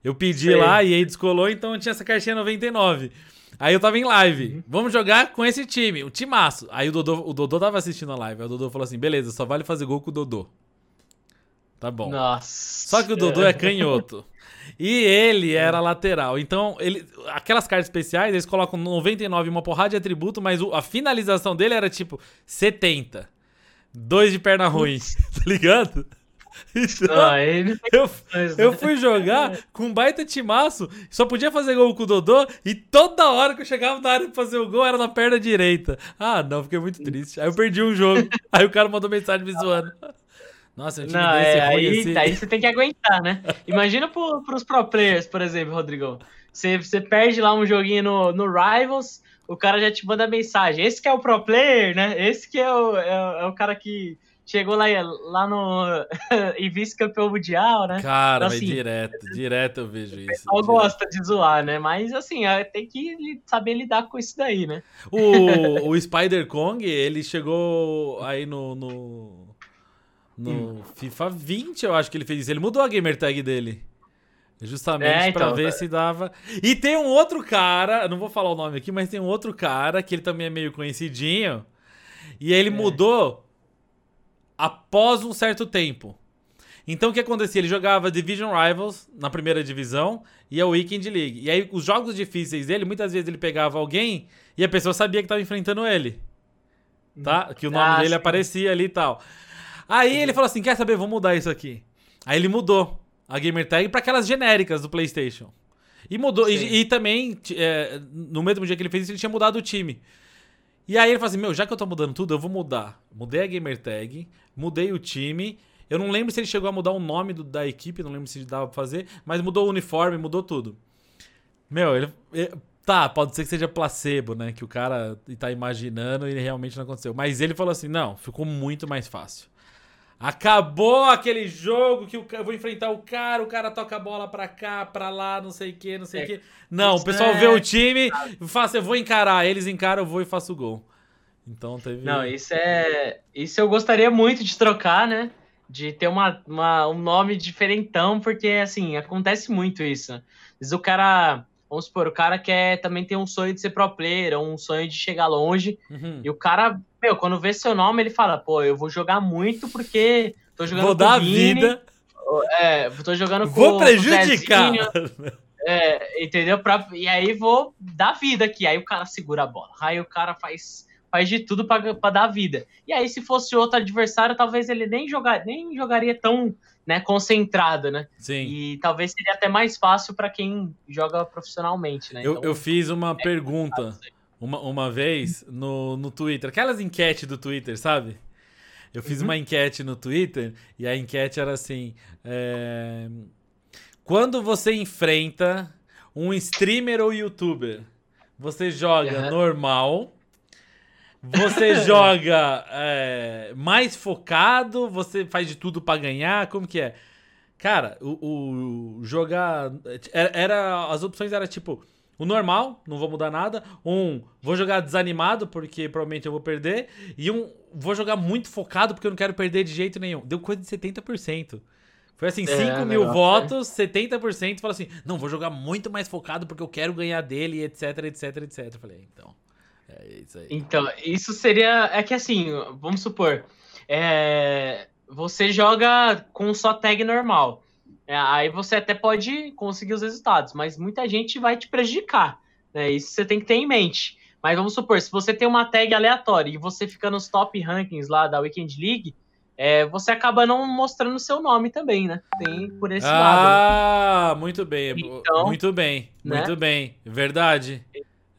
Eu pedi Sei. lá e aí descolou, então tinha essa cartinha 99. Aí eu tava em live. Uhum. Vamos jogar com esse time, o timaço. Aí o Dodô, o Dodô tava assistindo a live. Aí o Dodô falou assim: beleza, só vale fazer gol com o Dodô. Tá bom.
Nossa.
Só que o Dodô é canhoto. E ele era lateral. Então, ele, aquelas cartas especiais, eles colocam 99 uma porrada de atributo, mas o, a finalização dele era tipo 70. Dois de perna ruim, tá ligado? Então, ah, ele eu, eu né? fui jogar com um baita timaço, só podia fazer gol com o Dodô e toda hora que eu chegava na área pra fazer o gol era na perna direita. Ah, não, fiquei muito triste. Aí eu perdi um jogo. aí o cara mandou mensagem me zoando.
Nossa, eu não, é, aí, assim. aí você tem que aguentar, né? Imagina pro, pros pro players, por exemplo, Rodrigão. Você, você perde lá um joguinho no, no Rivals, o cara já te manda mensagem. Esse que é o pro player, né? Esse que é o, é, é o cara que chegou lá, lá no. e vice-campeão mundial, né?
Cara, então, assim, direto, direto eu vejo isso.
O gosta de zoar, né? Mas assim, é, tem que saber lidar com isso daí, né?
O, o Spider Kong, ele chegou aí no. no... No hum. FIFA 20, eu acho que ele fez isso. Ele mudou a gamer tag dele. Justamente é, então, pra ver tá. se dava. E tem um outro cara, não vou falar o nome aqui, mas tem um outro cara que ele também é meio conhecidinho. E ele é. mudou após um certo tempo. Então o que acontecia? Ele jogava Division Rivals na primeira divisão e a Weekend League. E aí os jogos difíceis dele, muitas vezes ele pegava alguém e a pessoa sabia que estava enfrentando ele. Tá? Que o nome ah, dele sim. aparecia ali e tal. Aí ele falou assim: quer saber? Vou mudar isso aqui. Aí ele mudou a gamer tag para aquelas genéricas do PlayStation. E mudou. E, e, também, é, no mesmo dia que ele fez isso, ele tinha mudado o time. E aí ele falou assim: Meu, já que eu tô mudando tudo, eu vou mudar. Mudei a gamer tag, mudei o time. Eu não lembro se ele chegou a mudar o nome do, da equipe, não lembro se dava pra fazer, mas mudou o uniforme, mudou tudo. Meu, ele. Tá, pode ser que seja placebo, né? Que o cara tá imaginando e realmente não aconteceu. Mas ele falou assim: não, ficou muito mais fácil. Acabou aquele jogo que eu vou enfrentar o cara, o cara toca a bola pra cá, pra lá, não sei o que, não sei o é, que. Não, o pessoal é... vê o time, faça, eu vou encarar, eles encaram, eu vou e faço o gol. Então teve.
Não, isso é. Isso eu gostaria muito de trocar, né? De ter uma, uma, um nome diferentão, porque assim, acontece muito isso. Às vezes o cara Vamos supor, o cara quer também ter um sonho de ser pro player, um sonho de chegar longe. Uhum. E o cara, meu, quando vê seu nome, ele fala, pô, eu vou jogar muito porque tô jogando
vou com dar Vini, vida.
É, tô jogando com
Vou prejudicar.
é, entendeu? Pra, e aí vou dar vida aqui. Aí o cara segura a bola. Aí o cara faz faz de tudo para dar vida. E aí, se fosse outro adversário, talvez ele nem, jogar, nem jogaria tão né, concentrado, né?
Sim.
E talvez seria até mais fácil para quem joga profissionalmente, né?
Eu, então, eu fiz uma é pergunta uma, uma vez no, no Twitter, aquelas enquetes do Twitter, sabe? Eu fiz uhum. uma enquete no Twitter e a enquete era assim: é... quando você enfrenta um streamer ou youtuber, você joga uhum. normal você joga é, mais focado? Você faz de tudo para ganhar? Como que é? Cara, o, o jogar. Era, era, As opções eram tipo. O normal, não vou mudar nada. Um, vou jogar desanimado, porque provavelmente eu vou perder. E um, vou jogar muito focado, porque eu não quero perder de jeito nenhum. Deu coisa de 70%. Foi assim, 5 é, mil votos, é. 70% fala assim: não, vou jogar muito mais focado porque eu quero ganhar dele, etc, etc, etc. Eu falei, então.
É isso aí. Então, isso seria. É que assim, vamos supor. É, você joga com só tag normal. É, aí você até pode conseguir os resultados, mas muita gente vai te prejudicar. Né? Isso você tem que ter em mente. Mas vamos supor, se você tem uma tag aleatória e você fica nos top rankings lá da Weekend League, é, você acaba não mostrando seu nome também, né? Tem por esse ah, lado.
Ah, muito bem. Então, muito bem. Né? Muito bem. Verdade.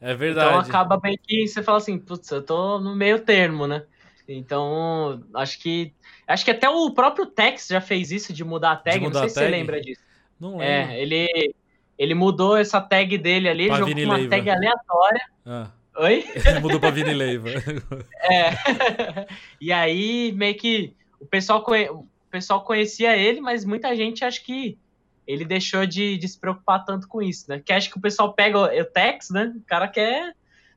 É verdade.
Então acaba bem que você fala assim, putz, eu tô no meio termo, né? Então, acho que. Acho que até o próprio Tex já fez isso de mudar a tag. Mudar não sei se você lembra disso.
Não
é, lembro. É, ele, ele mudou essa tag dele ali, pra jogou com uma tag aleatória. Ah. Oi?
Ele mudou pra Vini Leiva.
é. e aí, meio que o pessoal, conhe... o pessoal conhecia ele, mas muita gente acho que ele deixou de, de, se preocupar tanto com isso, né? Que acho que o pessoal pega o, o Tex, né? O cara quer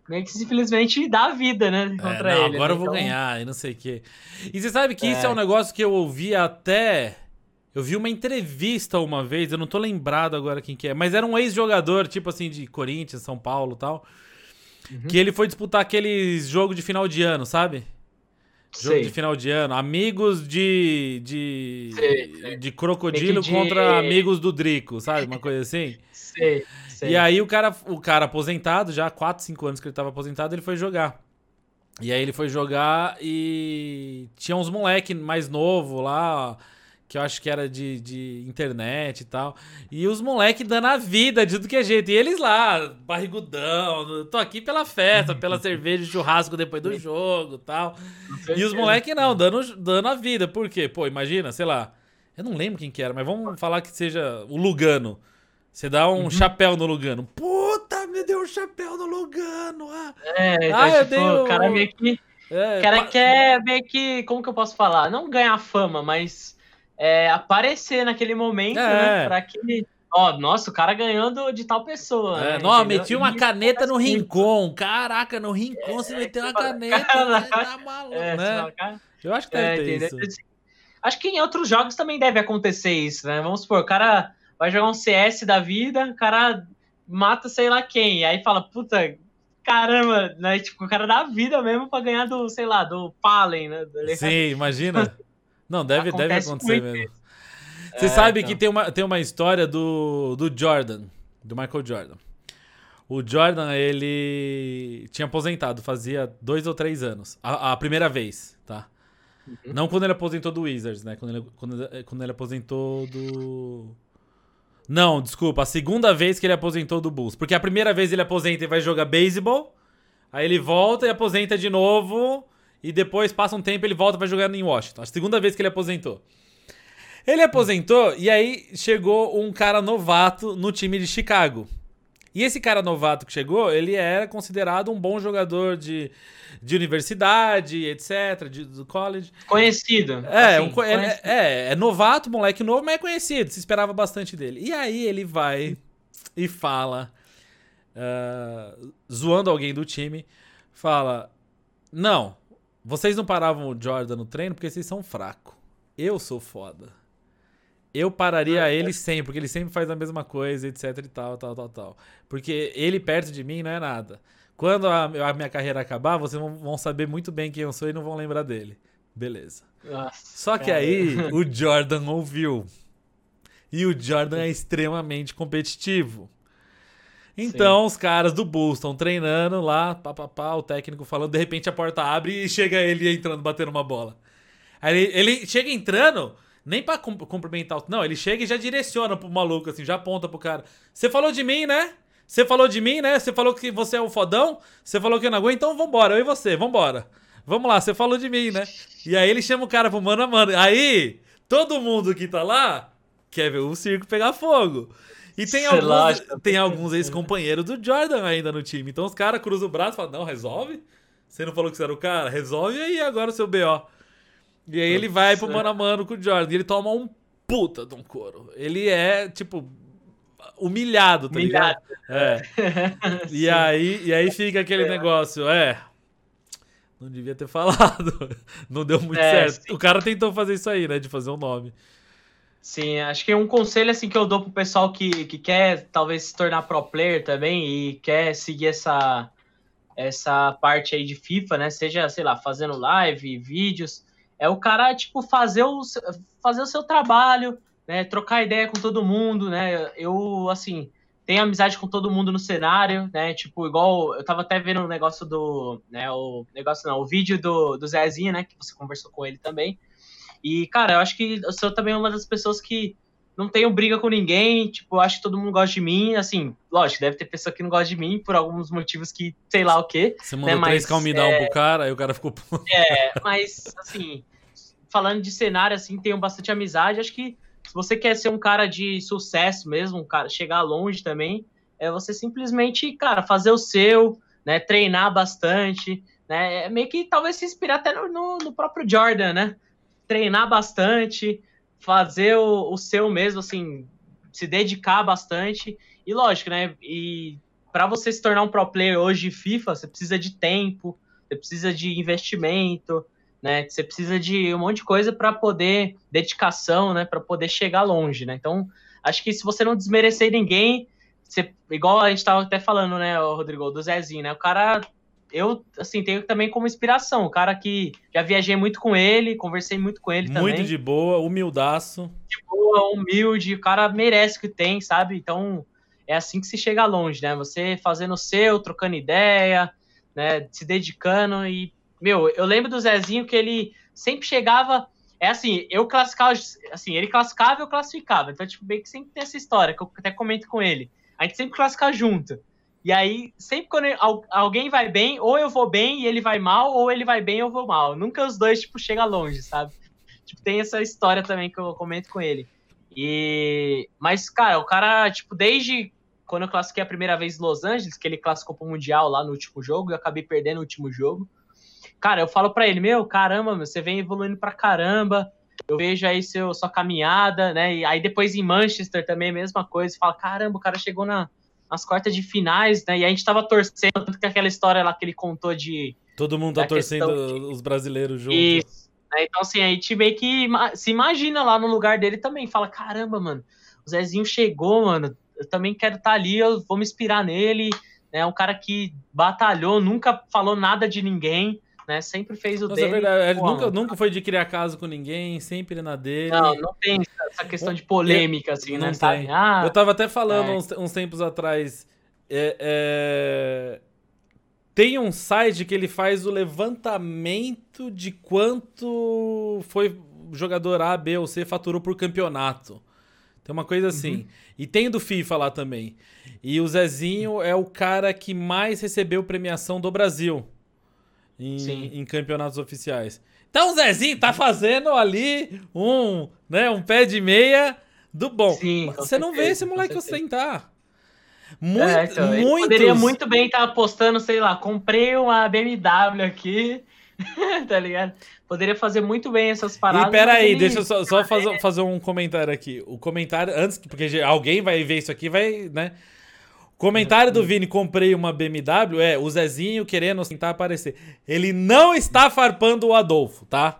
meio que simplesmente dar a vida, né?
É, contra é, não, ele. Agora né? eu vou então... ganhar e não sei o quê. E você sabe que é. isso é um negócio que eu ouvi até. Eu vi uma entrevista uma vez, eu não tô lembrado agora quem que é, mas era um ex-jogador, tipo assim, de Corinthians, São Paulo e tal. Uhum. Que ele foi disputar aquele jogo de final de ano, sabe? Jogo sei. de final de ano. Amigos de. de. Sei, sei. de crocodilo de... contra amigos do Drico, sabe? Uma coisa assim.
sei.
E aí o cara, o cara aposentado, já há 4, 5 anos que ele tava aposentado, ele foi jogar. E aí ele foi jogar e tinha uns moleque mais novo lá, que eu acho que era de, de internet e tal. E os moleque dando a vida de tudo que é jeito. E eles lá, barrigudão, tô aqui pela festa, pela cerveja de churrasco depois do jogo e tal. E os moleque não, dando, dando a vida. Por quê? Pô, imagina, sei lá. Eu não lembro quem que era, mas vamos falar que seja o Lugano. Você dá um uhum. chapéu no Lugano. Puta, me deu um chapéu no Lugano. Ah,
é, ah, eu dei o cara meio que. É, cara pa... quer meio que. Como que eu posso falar? Não ganhar fama, mas é, aparecer naquele momento, é. né? Pra que. Ó, nossa, o cara ganhando de tal pessoa.
É, né, não, meti uma caneta no Rincon. Caraca, no Rincon é, você meteu uma caneta. Cara, né? tá maluco, é, né? Cara... Eu acho que deve é, ter isso.
Acho que em outros jogos também deve acontecer isso, né? Vamos supor, o cara vai jogar um CS da vida, o cara mata sei lá quem, e aí fala, puta, caramba, né? Tipo, o cara dá a vida mesmo pra ganhar do, sei lá, do Palen, né?
Sim, imagina. Não, deve, deve acontecer mesmo. Você é, sabe então. que tem uma, tem uma história do, do Jordan, do Michael Jordan. O Jordan, ele tinha aposentado fazia dois ou três anos. A, a primeira vez, tá? Uhum. Não quando ele aposentou do Wizards, né? Quando ele, quando, quando ele aposentou do não, desculpa, a segunda vez que ele aposentou do Bulls. Porque a primeira vez ele aposenta e vai jogar beisebol. Aí ele volta e aposenta de novo. E depois passa um tempo ele volta e vai jogar em Washington. A segunda vez que ele aposentou. Ele aposentou e aí chegou um cara novato no time de Chicago. E esse cara novato que chegou, ele era considerado um bom jogador de, de universidade, etc., de, do college.
Conhecido.
É, assim, um, conhecido. É, é, é, novato, moleque novo, mas é conhecido, se esperava bastante dele. E aí ele vai e fala, uh, zoando alguém do time, fala: Não, vocês não paravam o Jordan no treino porque vocês são fracos. Eu sou foda. Eu pararia ah, ele sempre, porque ele sempre faz a mesma coisa, etc e tal, tal, tal, tal. Porque ele perto de mim não é nada. Quando a, a minha carreira acabar, vocês vão, vão, saber muito bem quem eu sou e não vão lembrar dele. Beleza. Nossa, Só que cara. aí o Jordan ouviu. E o Jordan é extremamente competitivo. Então Sim. os caras do Bulls estão treinando lá, pá, pá, pá, o técnico falando, de repente a porta abre e chega ele entrando, batendo uma bola. Aí ele, ele chega entrando, nem pra cumprimentar, não, ele chega e já direciona pro maluco, assim, já aponta pro cara. Você falou de mim, né? Você falou de mim, né? Você falou que você é o fodão? Você falou que eu não aguento? Então vambora, eu e você, vambora. Vamos lá, você falou de mim, né? E aí ele chama o cara pro mano a mano. Aí, todo mundo que tá lá quer ver o circo pegar fogo. E tem alguns, tem alguns ex-companheiros do Jordan ainda no time. Então os caras cruzam o braço e falam: Não, resolve. Você não falou que você era o cara? Resolve aí agora o seu BO. E aí ele vai pro mano a mano com o Jordan. E ele toma um puta de um couro. Ele é, tipo, humilhado, tá humilhado. ligado? É. e, aí, e aí fica aquele é. negócio, é. Não devia ter falado. Não deu muito é, certo. Sim. O cara tentou fazer isso aí, né? De fazer um nome.
Sim, acho que um conselho assim que eu dou pro pessoal que, que quer talvez se tornar pro player também e quer seguir essa essa parte aí de FIFA, né? Seja, sei lá, fazendo live, vídeos, é o cara tipo fazer o fazer o seu trabalho, né, trocar ideia com todo mundo, né? Eu, assim, tenho amizade com todo mundo no cenário, né? Tipo, igual eu tava até vendo um negócio do, né, o negócio não, o vídeo do, do Zezinho, né, que você conversou com ele também. E, cara, eu acho que eu sou também uma das pessoas que não tenho briga com ninguém, tipo, acho que todo mundo gosta de mim, assim, lógico, deve ter pessoa que não gosta de mim por alguns motivos que, sei lá o quê.
Você né, mandou né, três calmidão é... pro cara, aí o cara ficou...
é, mas, assim, falando de cenário, assim, tenho bastante amizade, acho que se você quer ser um cara de sucesso mesmo, um cara chegar longe também, é você simplesmente, cara, fazer o seu, né? Treinar bastante, né? É meio que talvez se inspirar até no, no, no próprio Jordan, né? Treinar bastante, fazer o, o, seu mesmo, assim, se dedicar bastante. E lógico, né? E para você se tornar um pro player hoje de FIFA, você precisa de tempo, você precisa de investimento, né? Você precisa de um monte de coisa para poder dedicação, né? Para poder chegar longe, né? Então, acho que se você não desmerecer ninguém, você, igual a gente tava até falando, né, Rodrigo, do Zezinho, né? O cara, eu, assim, tenho também como inspiração. O cara que já viajei muito com ele, conversei muito com ele
muito
também.
Muito de boa, humildaço.
De boa, humilde, o cara merece o que tem, sabe? Então, é assim que se chega longe, né? Você fazendo o seu, trocando ideia, né? Se dedicando e, meu, eu lembro do Zezinho que ele sempre chegava é assim, eu classificava, assim, ele classificava e eu classificava. Então, tipo, bem que sempre tem essa história, que eu até comento com ele. A gente sempre classifica junto. E aí, sempre quando alguém vai bem, ou eu vou bem e ele vai mal, ou ele vai bem e eu vou mal. Nunca os dois, tipo, chega longe, sabe? Tipo, tem essa história também que eu comento com ele. E... Mas, cara, o cara, tipo, desde quando eu classifiquei a primeira vez em Los Angeles, que ele classificou pro Mundial lá no último jogo, eu acabei perdendo o último jogo. Cara, eu falo para ele, meu, caramba, você vem evoluindo pra caramba, eu vejo aí seu, sua caminhada, né? E aí depois em Manchester também, mesma coisa. Fala, caramba, o cara chegou na, nas quartas de finais, né? E a gente tava torcendo, tanto que aquela história lá que ele contou de.
Todo mundo tá torcendo de... os brasileiros juntos.
Isso. Né? Então, assim, a gente meio que se imagina lá no lugar dele também. Fala, caramba, mano, o Zezinho chegou, mano. Eu também quero estar tá ali, eu vou me inspirar nele. É né? um cara que batalhou, nunca falou nada de ninguém né? Sempre fez o Nossa, é dele.
É verdade, ele nunca, nunca foi de criar caso com ninguém, sempre na dele.
Não, não tem essa questão de polêmica, assim, não né? Tem.
Ah, eu tava até falando é. uns, uns, tempos atrás. É, é... Tem um site que ele faz o levantamento de quanto foi jogador A, B ou C faturou por campeonato. Tem uma coisa assim. Uhum. E tem do FIFA lá também. E o Zezinho é o cara que mais recebeu premiação do Brasil em, em, campeonatos oficiais. Então o Zezinho tá fazendo ali um, né, um pé de meia do bom. Sim, Você certeza, não vê esse moleque ostentar.
Muito, é, então, muitos... poderia muito bem estar tá apostando, sei lá, comprei uma BMW aqui, tá ligado? Poderia fazer muito bem essas paradas.
E peraí, deixa eu só, só fazer, fazer um comentário aqui. O comentário, antes, porque alguém vai ver isso aqui, vai, né? Comentário do Vini, comprei uma BMW, é o Zezinho querendo tentar aparecer. Ele não está farpando o Adolfo, tá?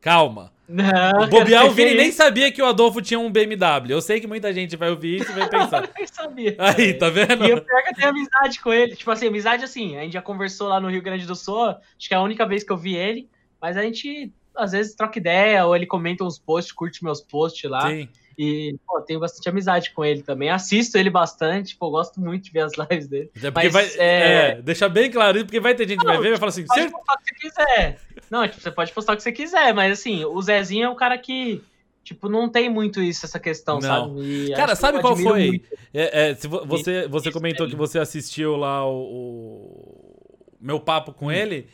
Calma. Não, o bobear, o Vini nem sabia que o Adolfo tinha um BMW. Eu sei que muita gente vai ouvir isso e vai pensar. eu nem sabia. Aí, tá vendo?
E eu pior que eu tenho amizade com ele. Tipo assim, amizade assim, a gente já conversou lá no Rio Grande do Sul, acho que é a única vez que eu vi ele, mas a gente às vezes troca ideia, ou ele comenta uns posts, curte meus posts lá. Sim. E, pô, tenho bastante amizade com ele também. Assisto ele bastante, pô, gosto muito de ver as lives dele.
É Mas, vai, é... é, deixa bem claro isso, porque vai ter gente que vai ver e vai falar assim...
Pode você... postar o que você quiser. Não, tipo, você pode postar o que você quiser, mas assim, o Zezinho é um cara que... Tipo, não tem muito isso, essa questão, não. sabe?
E cara, sabe qual foi? É, é, se você, você comentou que você assistiu lá o, o meu papo com hum. ele.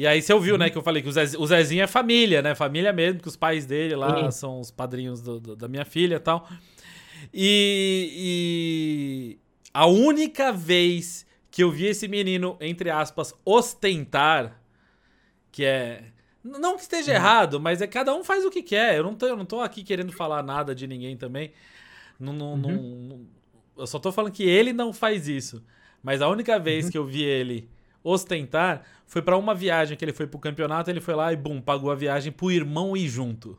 E aí você ouviu, né, uhum. que eu falei que o Zezinho, o Zezinho é família, né? Família mesmo, que os pais dele lá uhum. são os padrinhos do, do, da minha filha e tal. E, e a única vez que eu vi esse menino, entre aspas, ostentar, que é. Não que esteja uhum. errado, mas é cada um faz o que quer. Eu não tô, eu não tô aqui querendo falar nada de ninguém também. Não, não, uhum. não, eu só tô falando que ele não faz isso. Mas a única vez uhum. que eu vi ele ostentar foi para uma viagem que ele foi pro campeonato, ele foi lá e bum, pagou a viagem pro irmão ir junto.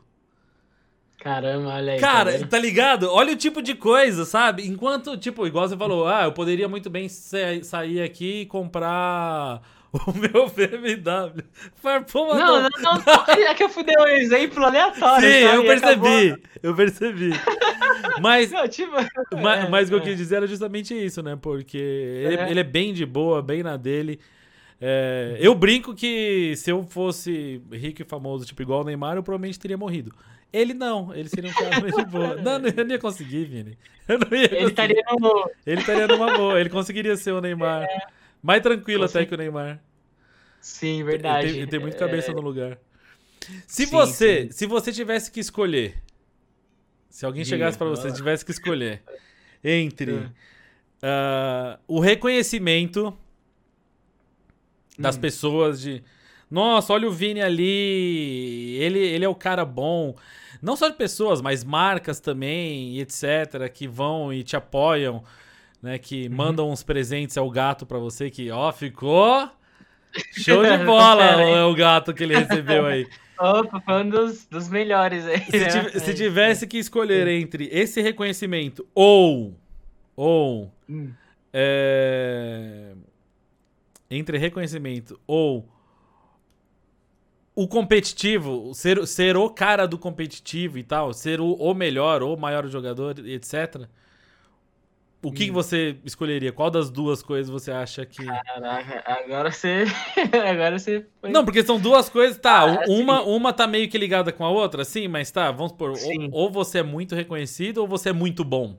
Caramba, olha aí.
Cara, tá, tá ligado? Olha o tipo de coisa, sabe? Enquanto, tipo, igual você falou, ah, eu poderia muito bem sair aqui e comprar o meu BMW.
Farpou não, não, não, não, É que eu fui dar um exemplo aleatório.
Sim, eu percebi. Acabou... Eu percebi. Mas, não, tipo, mas, é, mas o que eu é. quis dizer era justamente isso, né? Porque ele é. ele é bem de boa, bem na dele. É, eu brinco que se eu fosse rico e famoso, tipo igual o Neymar, eu provavelmente teria morrido. Ele não, ele seria um cara mais de boa. Não, eu não ia conseguir, Vini. Eu não ia
ele estaria no...
Ele estaria numa boa, ele conseguiria ser o Neymar. É. Mais tranquilo até que o Neymar.
Sim, verdade.
Ele tem, ele tem muito cabeça é... no lugar. Se sim, você, sim. se você tivesse que escolher, se alguém chegasse para você, tivesse que escolher entre uh, o reconhecimento das hum. pessoas de. Nossa, olha o Vini ali, ele, ele é o cara bom. Não só de pessoas, mas marcas também, etc., que vão e te apoiam, né? Que uhum. mandam uns presentes ao gato para você, que, ó, ficou show de bola o, o gato que ele recebeu aí.
Opa, foi um dos, dos melhores aí.
Se, né? se tivesse que escolher entre esse reconhecimento ou ou
Hum.
é, entre reconhecimento ou o competitivo, ser, ser o cara do competitivo e tal, ser o, o melhor ou o maior jogador, etc. O que, que
Hum.
você escolheria? Qual das duas coisas você acha que.
Caraca, agora você. agora você.
Não, porque são duas coisas, tá.
Ah,
uma, uma tá meio que ligada com a outra, sim, mas tá, vamos supor, ou, ou você é muito reconhecido ou você é muito bom.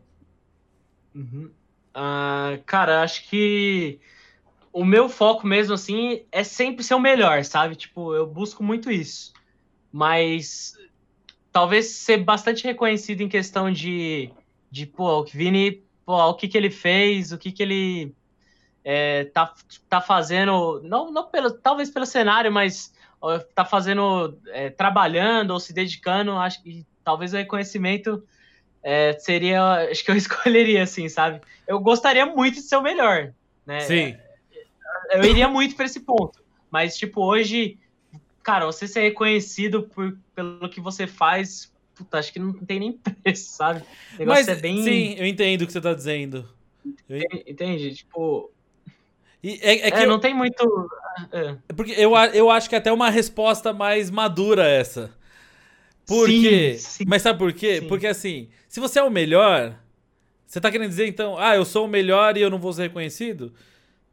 Uhum. Ah, cara, acho que o meu foco mesmo, assim, é sempre ser o melhor, sabe? Tipo, eu busco muito isso. Mas talvez ser bastante reconhecido em questão de, de pô, o Vini, pô, o que que ele fez, o que que ele é, tá, tá fazendo, não, não pelo, talvez pelo cenário, mas ó, tá fazendo, é, trabalhando ou se dedicando, acho que talvez o reconhecimento é, seria, acho que eu escolheria, assim, sabe? Eu gostaria muito de ser o melhor, né?
Sim.
Eu iria muito pra esse ponto. Mas, tipo, hoje, cara, você ser reconhecido por, pelo que você faz, puta, acho que não tem nem preço, sabe? O negócio
Mas,
é bem.
sim, eu entendo o que você tá dizendo. Eu en-
Entende? Tipo.
E é, é que
É,
eu-
não tem muito. é.
porque eu, eu acho que é até uma resposta mais madura essa. Por
Sim,
quê?
sim.
Mas sabe por quê?
Sim.
Porque assim, se você é o melhor, você tá querendo dizer então, ah, eu sou o melhor e eu não vou ser reconhecido?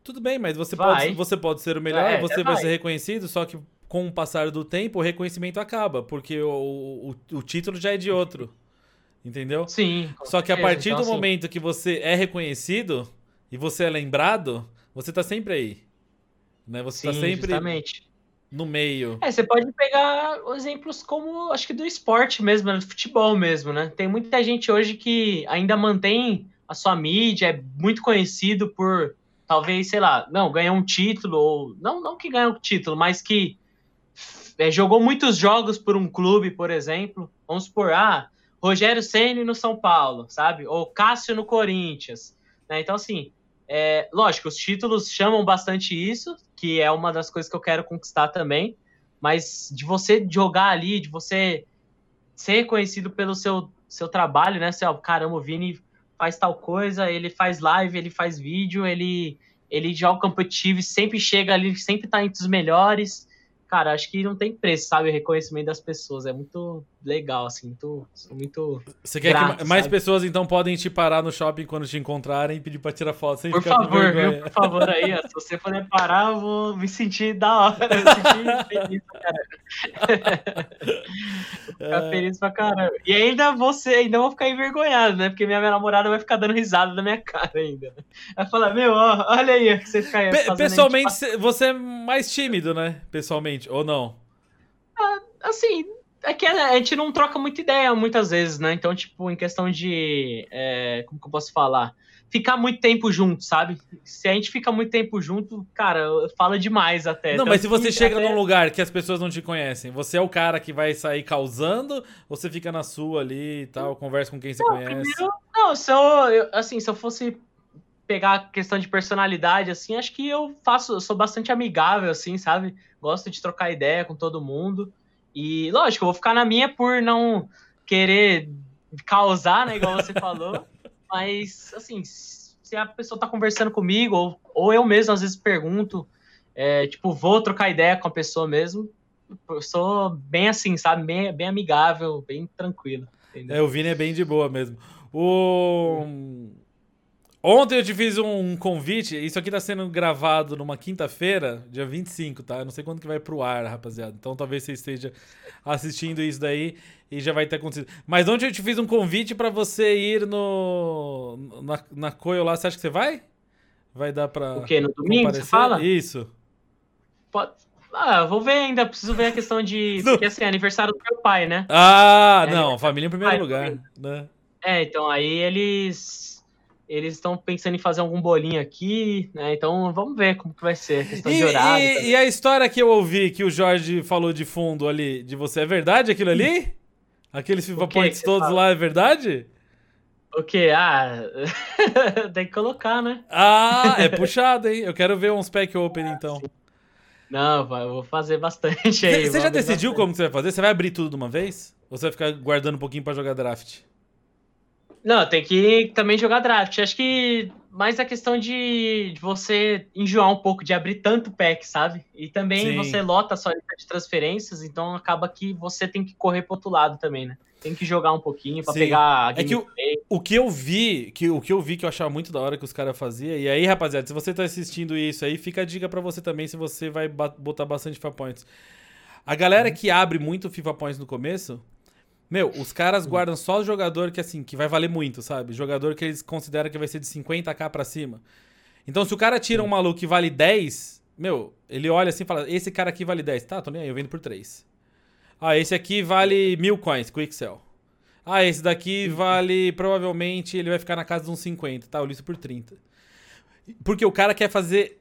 Tudo bem, mas você,
Vai.
pode, você pode ser o melhor,
É,
você
é,
vai
vai.
ser reconhecido, só que com o passar do tempo o reconhecimento acaba, porque o, o, o título já é de outro. Entendeu?
Sim.
Só que a partir
Então,
do
assim,
momento que você é reconhecido e você é lembrado, você tá sempre aí. Né? Você tá
Sim,
sempre
justamente.
no meio.
É, você pode pegar exemplos como, acho que do esporte mesmo, né, do futebol mesmo, né? Tem muita gente hoje que ainda mantém a sua mídia, é muito conhecido por, talvez, sei lá, não, ganhar um título, ou não, não que ganhou um título, mas que é, jogou muitos jogos por um clube, por exemplo. Vamos supor, ah, Rogério Ceni no São Paulo, sabe? Ou Cássio no Corinthians. né? Então, assim, é, lógico, os títulos chamam bastante isso, que é uma das coisas que eu quero conquistar também. Mas de você jogar ali, de você ser reconhecido pelo seu, seu trabalho, né? Você, ó, caramba, o Vini faz tal coisa, ele faz live, ele faz vídeo, ele, ele joga competitivo, sempre chega ali, sempre tá entre os melhores. Cara, acho que não tem preço, sabe? O reconhecimento das pessoas. É muito legal, assim, muito. muito.
Você quer
Grato,
que mais
sabe?
pessoas então podem te parar no shopping quando te encontrarem e pedir pra tirar foto sem
Por favor, viu? Por favor, aí, ó, se você puder parar, eu vou me sentir da hora. Me sentir feliz caramba. Ficar
É.
feliz pra caramba. E ainda você, ainda vou ficar envergonhado, né? Porque minha namorada vai ficar dando risada na minha cara ainda. Vai falar, meu, ó, olha aí, que você fica
Pe- pessoalmente,
tipo,
cê- você é mais tímido, né? Pessoalmente, ou não?
assim, é que a gente não troca muita ideia muitas vezes, né? Então, tipo, em questão de. é, como que eu posso falar? Ficar muito tempo junto, sabe? Se a gente fica muito tempo junto, cara, fala demais até.
Não,
Tanto
mas se você
que
chega
até-
num lugar que as pessoas não te conhecem, você é o cara que vai sair causando ou você fica na sua ali e tal, conversa com quem você conhece?
Primeiro, não, se eu, eu- assim, se eu fosse pegar a questão de personalidade, assim, acho que eu faço, eu sou bastante amigável, assim, sabe? Gosto de trocar ideia com todo mundo. E, lógico, eu vou ficar na minha por não querer causar, né, igual você falou. Mas, assim, se a pessoa tá conversando comigo, ou, ou eu mesmo às vezes pergunto, é, tipo, vou trocar ideia com a pessoa mesmo, eu sou bem assim, sabe? Bem, bem amigável, bem tranquilo. entendeu?
É, o Vini é bem de boa mesmo. O... Ontem eu te fiz um convite, isso aqui tá sendo gravado numa quinta-feira, dia 25, tá? Eu não sei quando que vai pro ar, rapaziada. Então talvez você esteja assistindo isso daí e já vai ter acontecido. Mas ontem eu te fiz um convite pra você ir no na, na Coio lá, você acha que você vai? Vai dar pra
O quê? No domingo, você
comparecer?
fala?
Isso.
Pode... Ah, vou ver ainda, preciso ver a questão de.
Não.
Porque assim, é aniversário do meu pai, né?
Ah,
É,
não, família em primeiro
vai,
lugar, né?
É, então aí eles. Eles estão pensando em fazer algum bolinho aqui, né? Então vamos ver como que vai ser. a Questão
E,
de horário.
e-
também.
e a história que eu ouvi que o Jorge falou de fundo ali, de você, é verdade aquilo ali? Aqueles FIFA
que
Points
que
todos
fala?
lá, é verdade?
O quê? Ah, tem que colocar, né?
Ah, é puxado, hein? Eu quero ver uns pack open então.
Não, vai, eu vou fazer bastante aí.
Você já decidiu
bastante.
como que você vai fazer? Você vai abrir tudo de uma vez? Ou você vai ficar guardando um pouquinho pra jogar draft?
Não, tem que também jogar draft. Acho que mais a questão de, de você enjoar um pouco de abrir tanto pack, sabe? E também Sim. você lota a sua lista de transferências, então acaba que você tem que correr pro outro lado também, né? Tem que jogar um pouquinho para pegar a
É que o, o, que eu vi, que o que eu vi que eu achava muito da hora que os caras faziam. E aí, rapaziada, se você tá assistindo isso aí, fica a dica para você também se você vai botar bastante FIFA Points. A galera uhum. que abre muito FIFA Points no começo, meu, os caras guardam só o jogador que assim, que vai valer muito, sabe? Jogador que eles consideram que vai ser de 50k para cima. Então, se o cara tira um maluco que vale 10, meu, ele olha assim e fala: "Esse cara aqui vale 10". Tá, tô nem aí, eu vendo por 3. Ah, esse aqui vale mil coins, Quick Sell. Ah, esse daqui vale, provavelmente, ele vai ficar na casa de uns 50, tá? Eu listo por 30. Porque o cara quer fazer,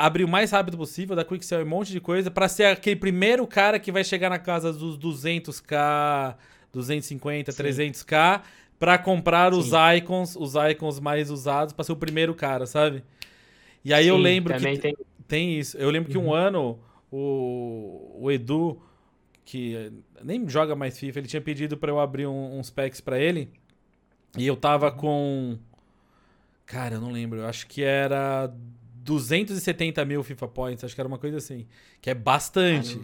abrir o mais rápido possível, dar Quick Sell e um monte de coisa, para ser aquele primeiro cara que vai chegar na casa dos 200k, 250, Sim. 300k, para comprar Sim. os icons, os icons mais usados, para ser o primeiro cara, sabe? E aí Sim, eu lembro que tem... tem... isso. Eu lembro que um uhum. ano o, o Edu que nem joga mais FIFA, ele tinha pedido para eu abrir um, uns packs para ele. E eu tava uhum. com. Cara, eu não lembro. Eu acho que era 270 mil FIFA Points. Acho que era uma coisa assim. Que é bastante.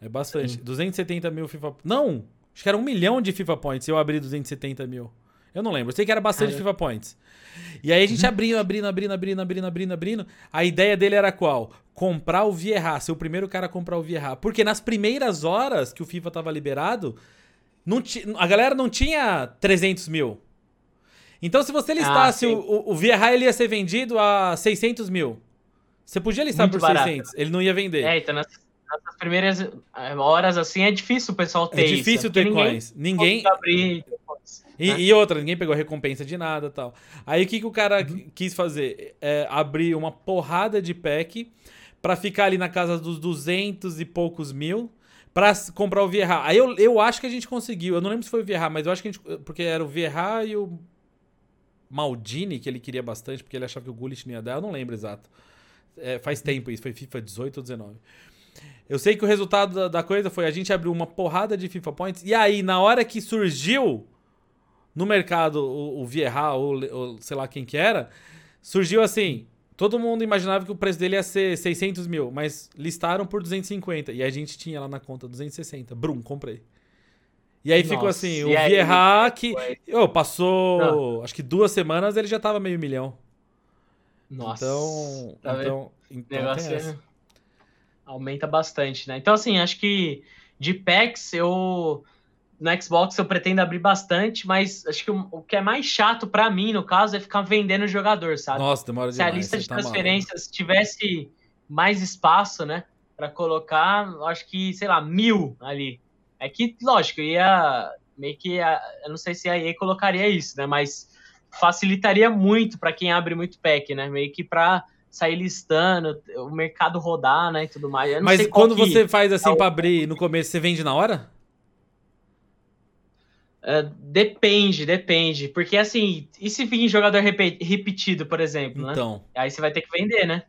É bastante. Sim. 270 mil FIFA. Não! Acho que era um milhão de FIFA Points. Eu abri 270 mil. Eu não lembro. Eu sei que era bastante FIFA Points. E aí a gente abrindo, abrindo, abrindo, abrindo, abrindo, abrindo, abrindo. A ideia dele era qual? Comprar o Vieira, ser o primeiro cara a comprar o Vieira. Porque nas primeiras horas que o FIFA tava liberado, não a galera não tinha 300 mil. Então se você listasse ah, o, o, o Vieira, ele ia ser vendido a 600 mil. Você podia listar Muito por barato. 600, ele não ia vender.
É, então nessas, nessas primeiras eh, horas assim é difícil o pessoal ter
É difícil isso, ter coins. Ninguém... ninguém... Abrir e, né? e, outra, ninguém pegou recompensa de nada tal. Aí o que, que o cara uhum. quis fazer? É abrir uma porrada de pack para ficar ali na casa dos 200 e poucos mil para comprar o Vieira. Aí eu, eu acho que a gente conseguiu. Eu não lembro se foi o Vieira, mas eu acho que a gente. Porque era o Vieira e o Maldini, que ele queria bastante, porque ele achava que o Gullit não ia dar. Eu não lembro exato. É, faz tempo isso, foi FIFA 18 ou 19. Eu sei que o resultado da, da coisa foi a gente abriu uma porrada de FIFA Points. E aí, na hora que surgiu no mercado o, o Vieira ou, sei lá quem que era, surgiu assim. Todo mundo imaginava que o preço dele ia ser 600 mil, mas listaram por 250. E a gente tinha lá na conta 260. Brum, comprei. E aí Nossa, ficou assim, o Vieira que. Oh, passou. Não. Acho que duas semanas ele já tava meio milhão.
Nossa.
Então. Tá então, então
é aumenta bastante, né? Então, assim, acho que de packs eu no Xbox eu pretendo abrir bastante, mas acho que o, o que é mais chato para mim, no caso, é ficar vendendo o jogador, sabe?
Nossa, demora
Se a lista de tá transferências tivesse mais espaço, né, para colocar, acho que, sei lá, mil ali. É que, lógico, ia meio que, eu não sei se a EA colocaria isso, né, mas facilitaria muito para quem abre muito pack, né, meio que para sair listando, o mercado rodar, né, e tudo mais.
mas quando você faz assim é para abrir no começo, você vende na hora?
Uh, depende, depende. Porque assim, e se vir jogador repetido, por exemplo, né? Então. Aí você vai ter que vender, né?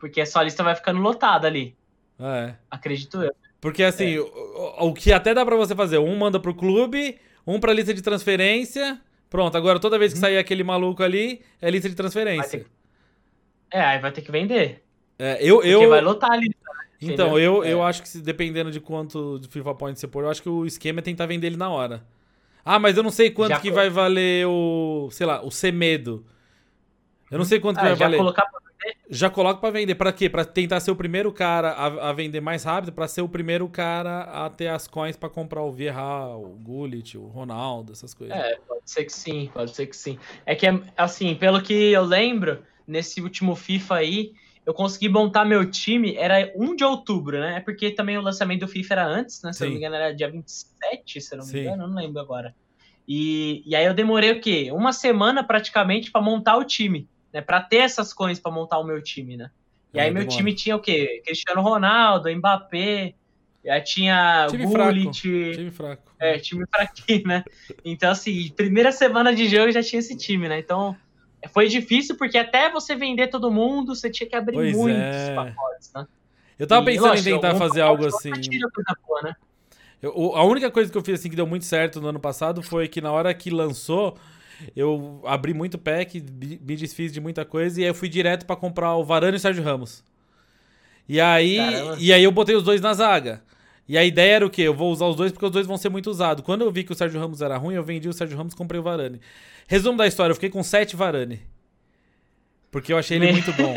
Porque a sua lista vai ficando lotada ali.
É.
Acredito eu.
Porque assim, é. o, o, que até dá para você fazer, um manda pro clube, um pra lista de transferência. Pronto, agora toda vez que hum. sair aquele maluco ali, é lista de transferência.
Que... É, aí vai ter que vender.
É, eu, Porque
eu... vai lotar a lista.
Né? Então, eu, é. eu acho que dependendo de quanto de FIFA Point você pôr, eu acho que o esquema é tentar vender ele na hora. Ah, mas eu não sei quanto já que vai valer o, sei lá, o Semedo. Eu não sei quanto ah, que vai já valer. Colocar pra? Já coloco para vender. Para quê? Para tentar ser o primeiro cara a, a vender mais rápido, para ser o primeiro cara a ter as coins para comprar o Vieira, o Gullit, o Ronaldo, essas coisas.
É, pode ser que sim, pode ser que sim. É que, assim, pelo que eu lembro, nesse último FIFA aí, eu consegui montar meu time, era 1 de outubro, né? É porque também o lançamento do FIFA era antes, né? Se Sim. eu não me engano, era dia 27, se eu não me engano, eu não lembro agora. E, e aí eu demorei o quê? Uma semana praticamente para montar o time, né? Para ter essas coisas para montar o meu time, né? E é, aí meu demora. time tinha o quê? Cristiano Ronaldo, Mbappé, aí tinha
time Gullit, fraco. time fraco.
É, time fraquinho, né? Então assim, primeira semana de jogo já tinha esse time, né? Então foi difícil porque até você vender todo mundo, você tinha que abrir pois muitos é. pacotes, né?
Eu tava pensando e, lógico, em tentar fazer algo assim. Boa, né? Eu, a única coisa que eu fiz assim que deu muito certo no ano passado foi que na hora que lançou, eu abri muito pack, me desfiz de muita coisa e aí eu fui direto para comprar o Varane e o Sérgio Ramos. E aí, e aí eu botei os dois na zaga. E a ideia era o quê? Eu vou usar os dois porque os dois vão ser muito usados. Quando eu vi que o Sérgio Ramos era ruim, eu vendi o Sérgio Ramos e comprei o Varane. Resumo da história, eu fiquei com sete Varane. Porque eu achei ele muito bom.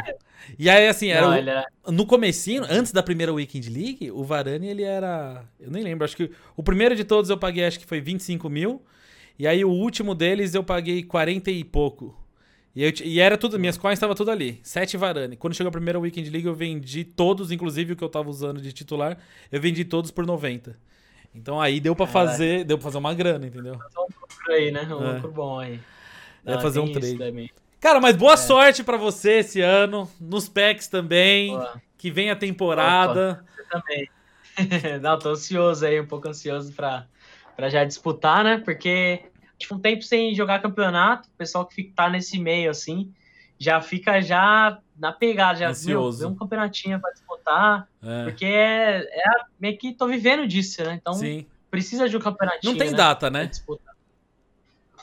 E aí, assim, era, Não, o, era... no comecinho, antes da primeira Weekend League, o Varane, ele era... Eu nem lembro, acho que o primeiro de todos eu paguei, acho que foi 25 mil. E aí o último deles eu paguei 40 e pouco. E, eu, e era tudo, minhas coins estavam tudo ali. Sete Varane. Quando chegou a primeira Weekend League, eu vendi todos, inclusive o que eu tava usando de titular, eu vendi todos por 90. Então aí deu para fazer, deu para fazer uma grana, entendeu?
Um lucro aí, né? Um é. lucro bom aí.
Dá fazer um trade. Cara, mas boa é. sorte para você esse ano, nos packs também, Boa. que vem a temporada.
Opa, você também. Não, tô ansioso aí, um pouco ansioso para já disputar, né? Porque tipo, um tempo sem jogar campeonato, o pessoal que fica, tá nesse meio assim, já fica já na pegada, já
Ansioso.
Meu, um campeonatinho para disputar, é. porque é, é meio que tô vivendo disso, né? Então
Sim.
precisa de um campeonatinho.
Não tem né, data, né?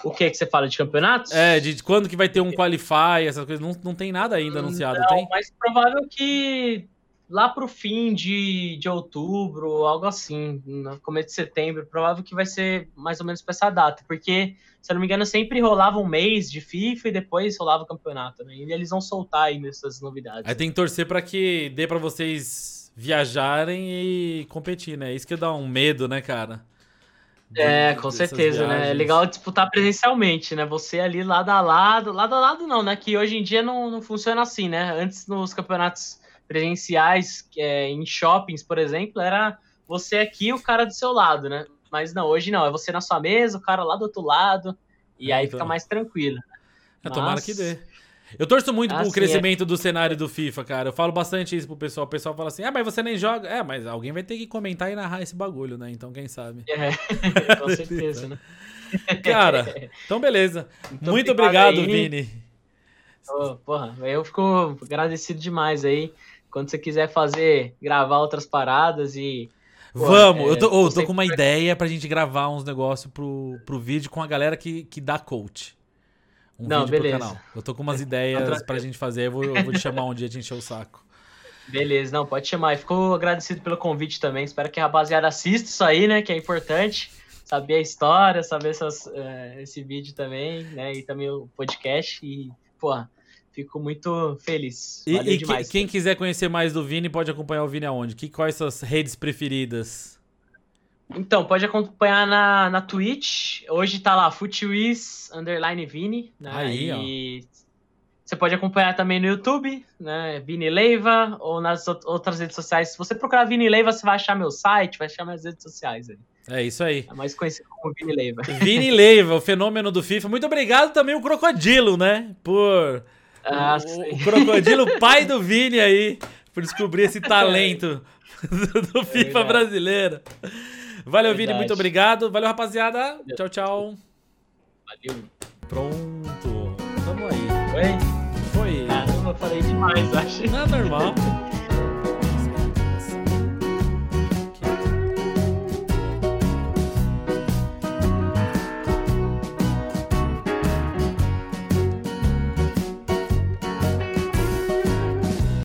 O que que você fala de campeonatos?
É, de quando que vai ter um qualify, essas coisas, não, não tem nada ainda anunciado, não, tem?
Mas provável que lá pro fim de, de outubro, algo assim, no começo de setembro, provável que vai ser mais ou menos pra essa data, porque, se eu não me engano, sempre rolava um mês de FIFA e depois rolava o campeonato, né? E eles vão soltar aí nessas novidades.
Aí tem que torcer para que dê para vocês viajarem e competir, né? Isso que dá um medo, né, cara?
É, com certeza, viagens. né? É legal disputar presencialmente, né? Você ali lado a lado, lado a lado não, né? Que hoje em dia não, não funciona assim, né? Antes nos campeonatos presenciais é, em shoppings, por exemplo, era você aqui e o cara do seu lado, né? Mas não, hoje não, é você na sua mesa, o cara lá do outro lado, e é, aí então. fica mais tranquilo.
É, tomara Mas... que dê. Eu torço muito ah, pro sim, crescimento é. do cenário do FIFA, cara. Eu falo bastante isso pro pessoal. O pessoal fala assim: ah, mas você nem joga. É, mas alguém vai ter que comentar e narrar esse bagulho, né? Então, quem sabe?
É, com certeza, né?
Cara, então beleza. Então, muito obrigado, aí. Vini.
Oh, porra, eu fico agradecido demais aí quando você quiser fazer, gravar outras paradas e.
Vamos, é, eu tô, oh, tô com uma ideia pra gente gravar uns negócios pro, pro vídeo com a galera que, que dá coach. Um
Não, beleza.
Eu tô com umas ideias pra gente fazer, eu vou, eu vou te chamar um dia de encher o saco.
Beleza, não, pode chamar. E ficou agradecido pelo convite também. Espero que a rapaziada assista isso aí, né? Que é importante. Saber a história, saber essas, uh, esse vídeo também, né? E também o podcast. E, porra, Fico muito feliz.
E, e demais, quem quiser conhecer mais do Vini, pode acompanhar o Vini aonde? Que, quais suas redes preferidas?
Então, pode acompanhar na, na Twitch. Hoje tá lá, FootWiz, underline Vini. Né?
Aí, e ó.
Você pode acompanhar também no YouTube, né? Vini Leiva, ou nas outras redes sociais. Se você procurar Vini Leiva, você vai achar meu site, vai achar minhas redes sociais aí.
É isso aí.
É mais conhecido como Vini Leiva.
Vini Leiva, o fenômeno do FIFA. Muito obrigado também o Crocodilo, né? Por
ah,
o, o, crocodilo pai do Vini aí, por descobrir esse talento do, do FIFA é brasileiro. Valeu, Vini, muito obrigado. Valeu, rapaziada. Tchau, tchau.
Valeu.
Pronto. Tamo aí.
Foi?
Foi.
Caramba, falei demais, acho.
Não, é normal.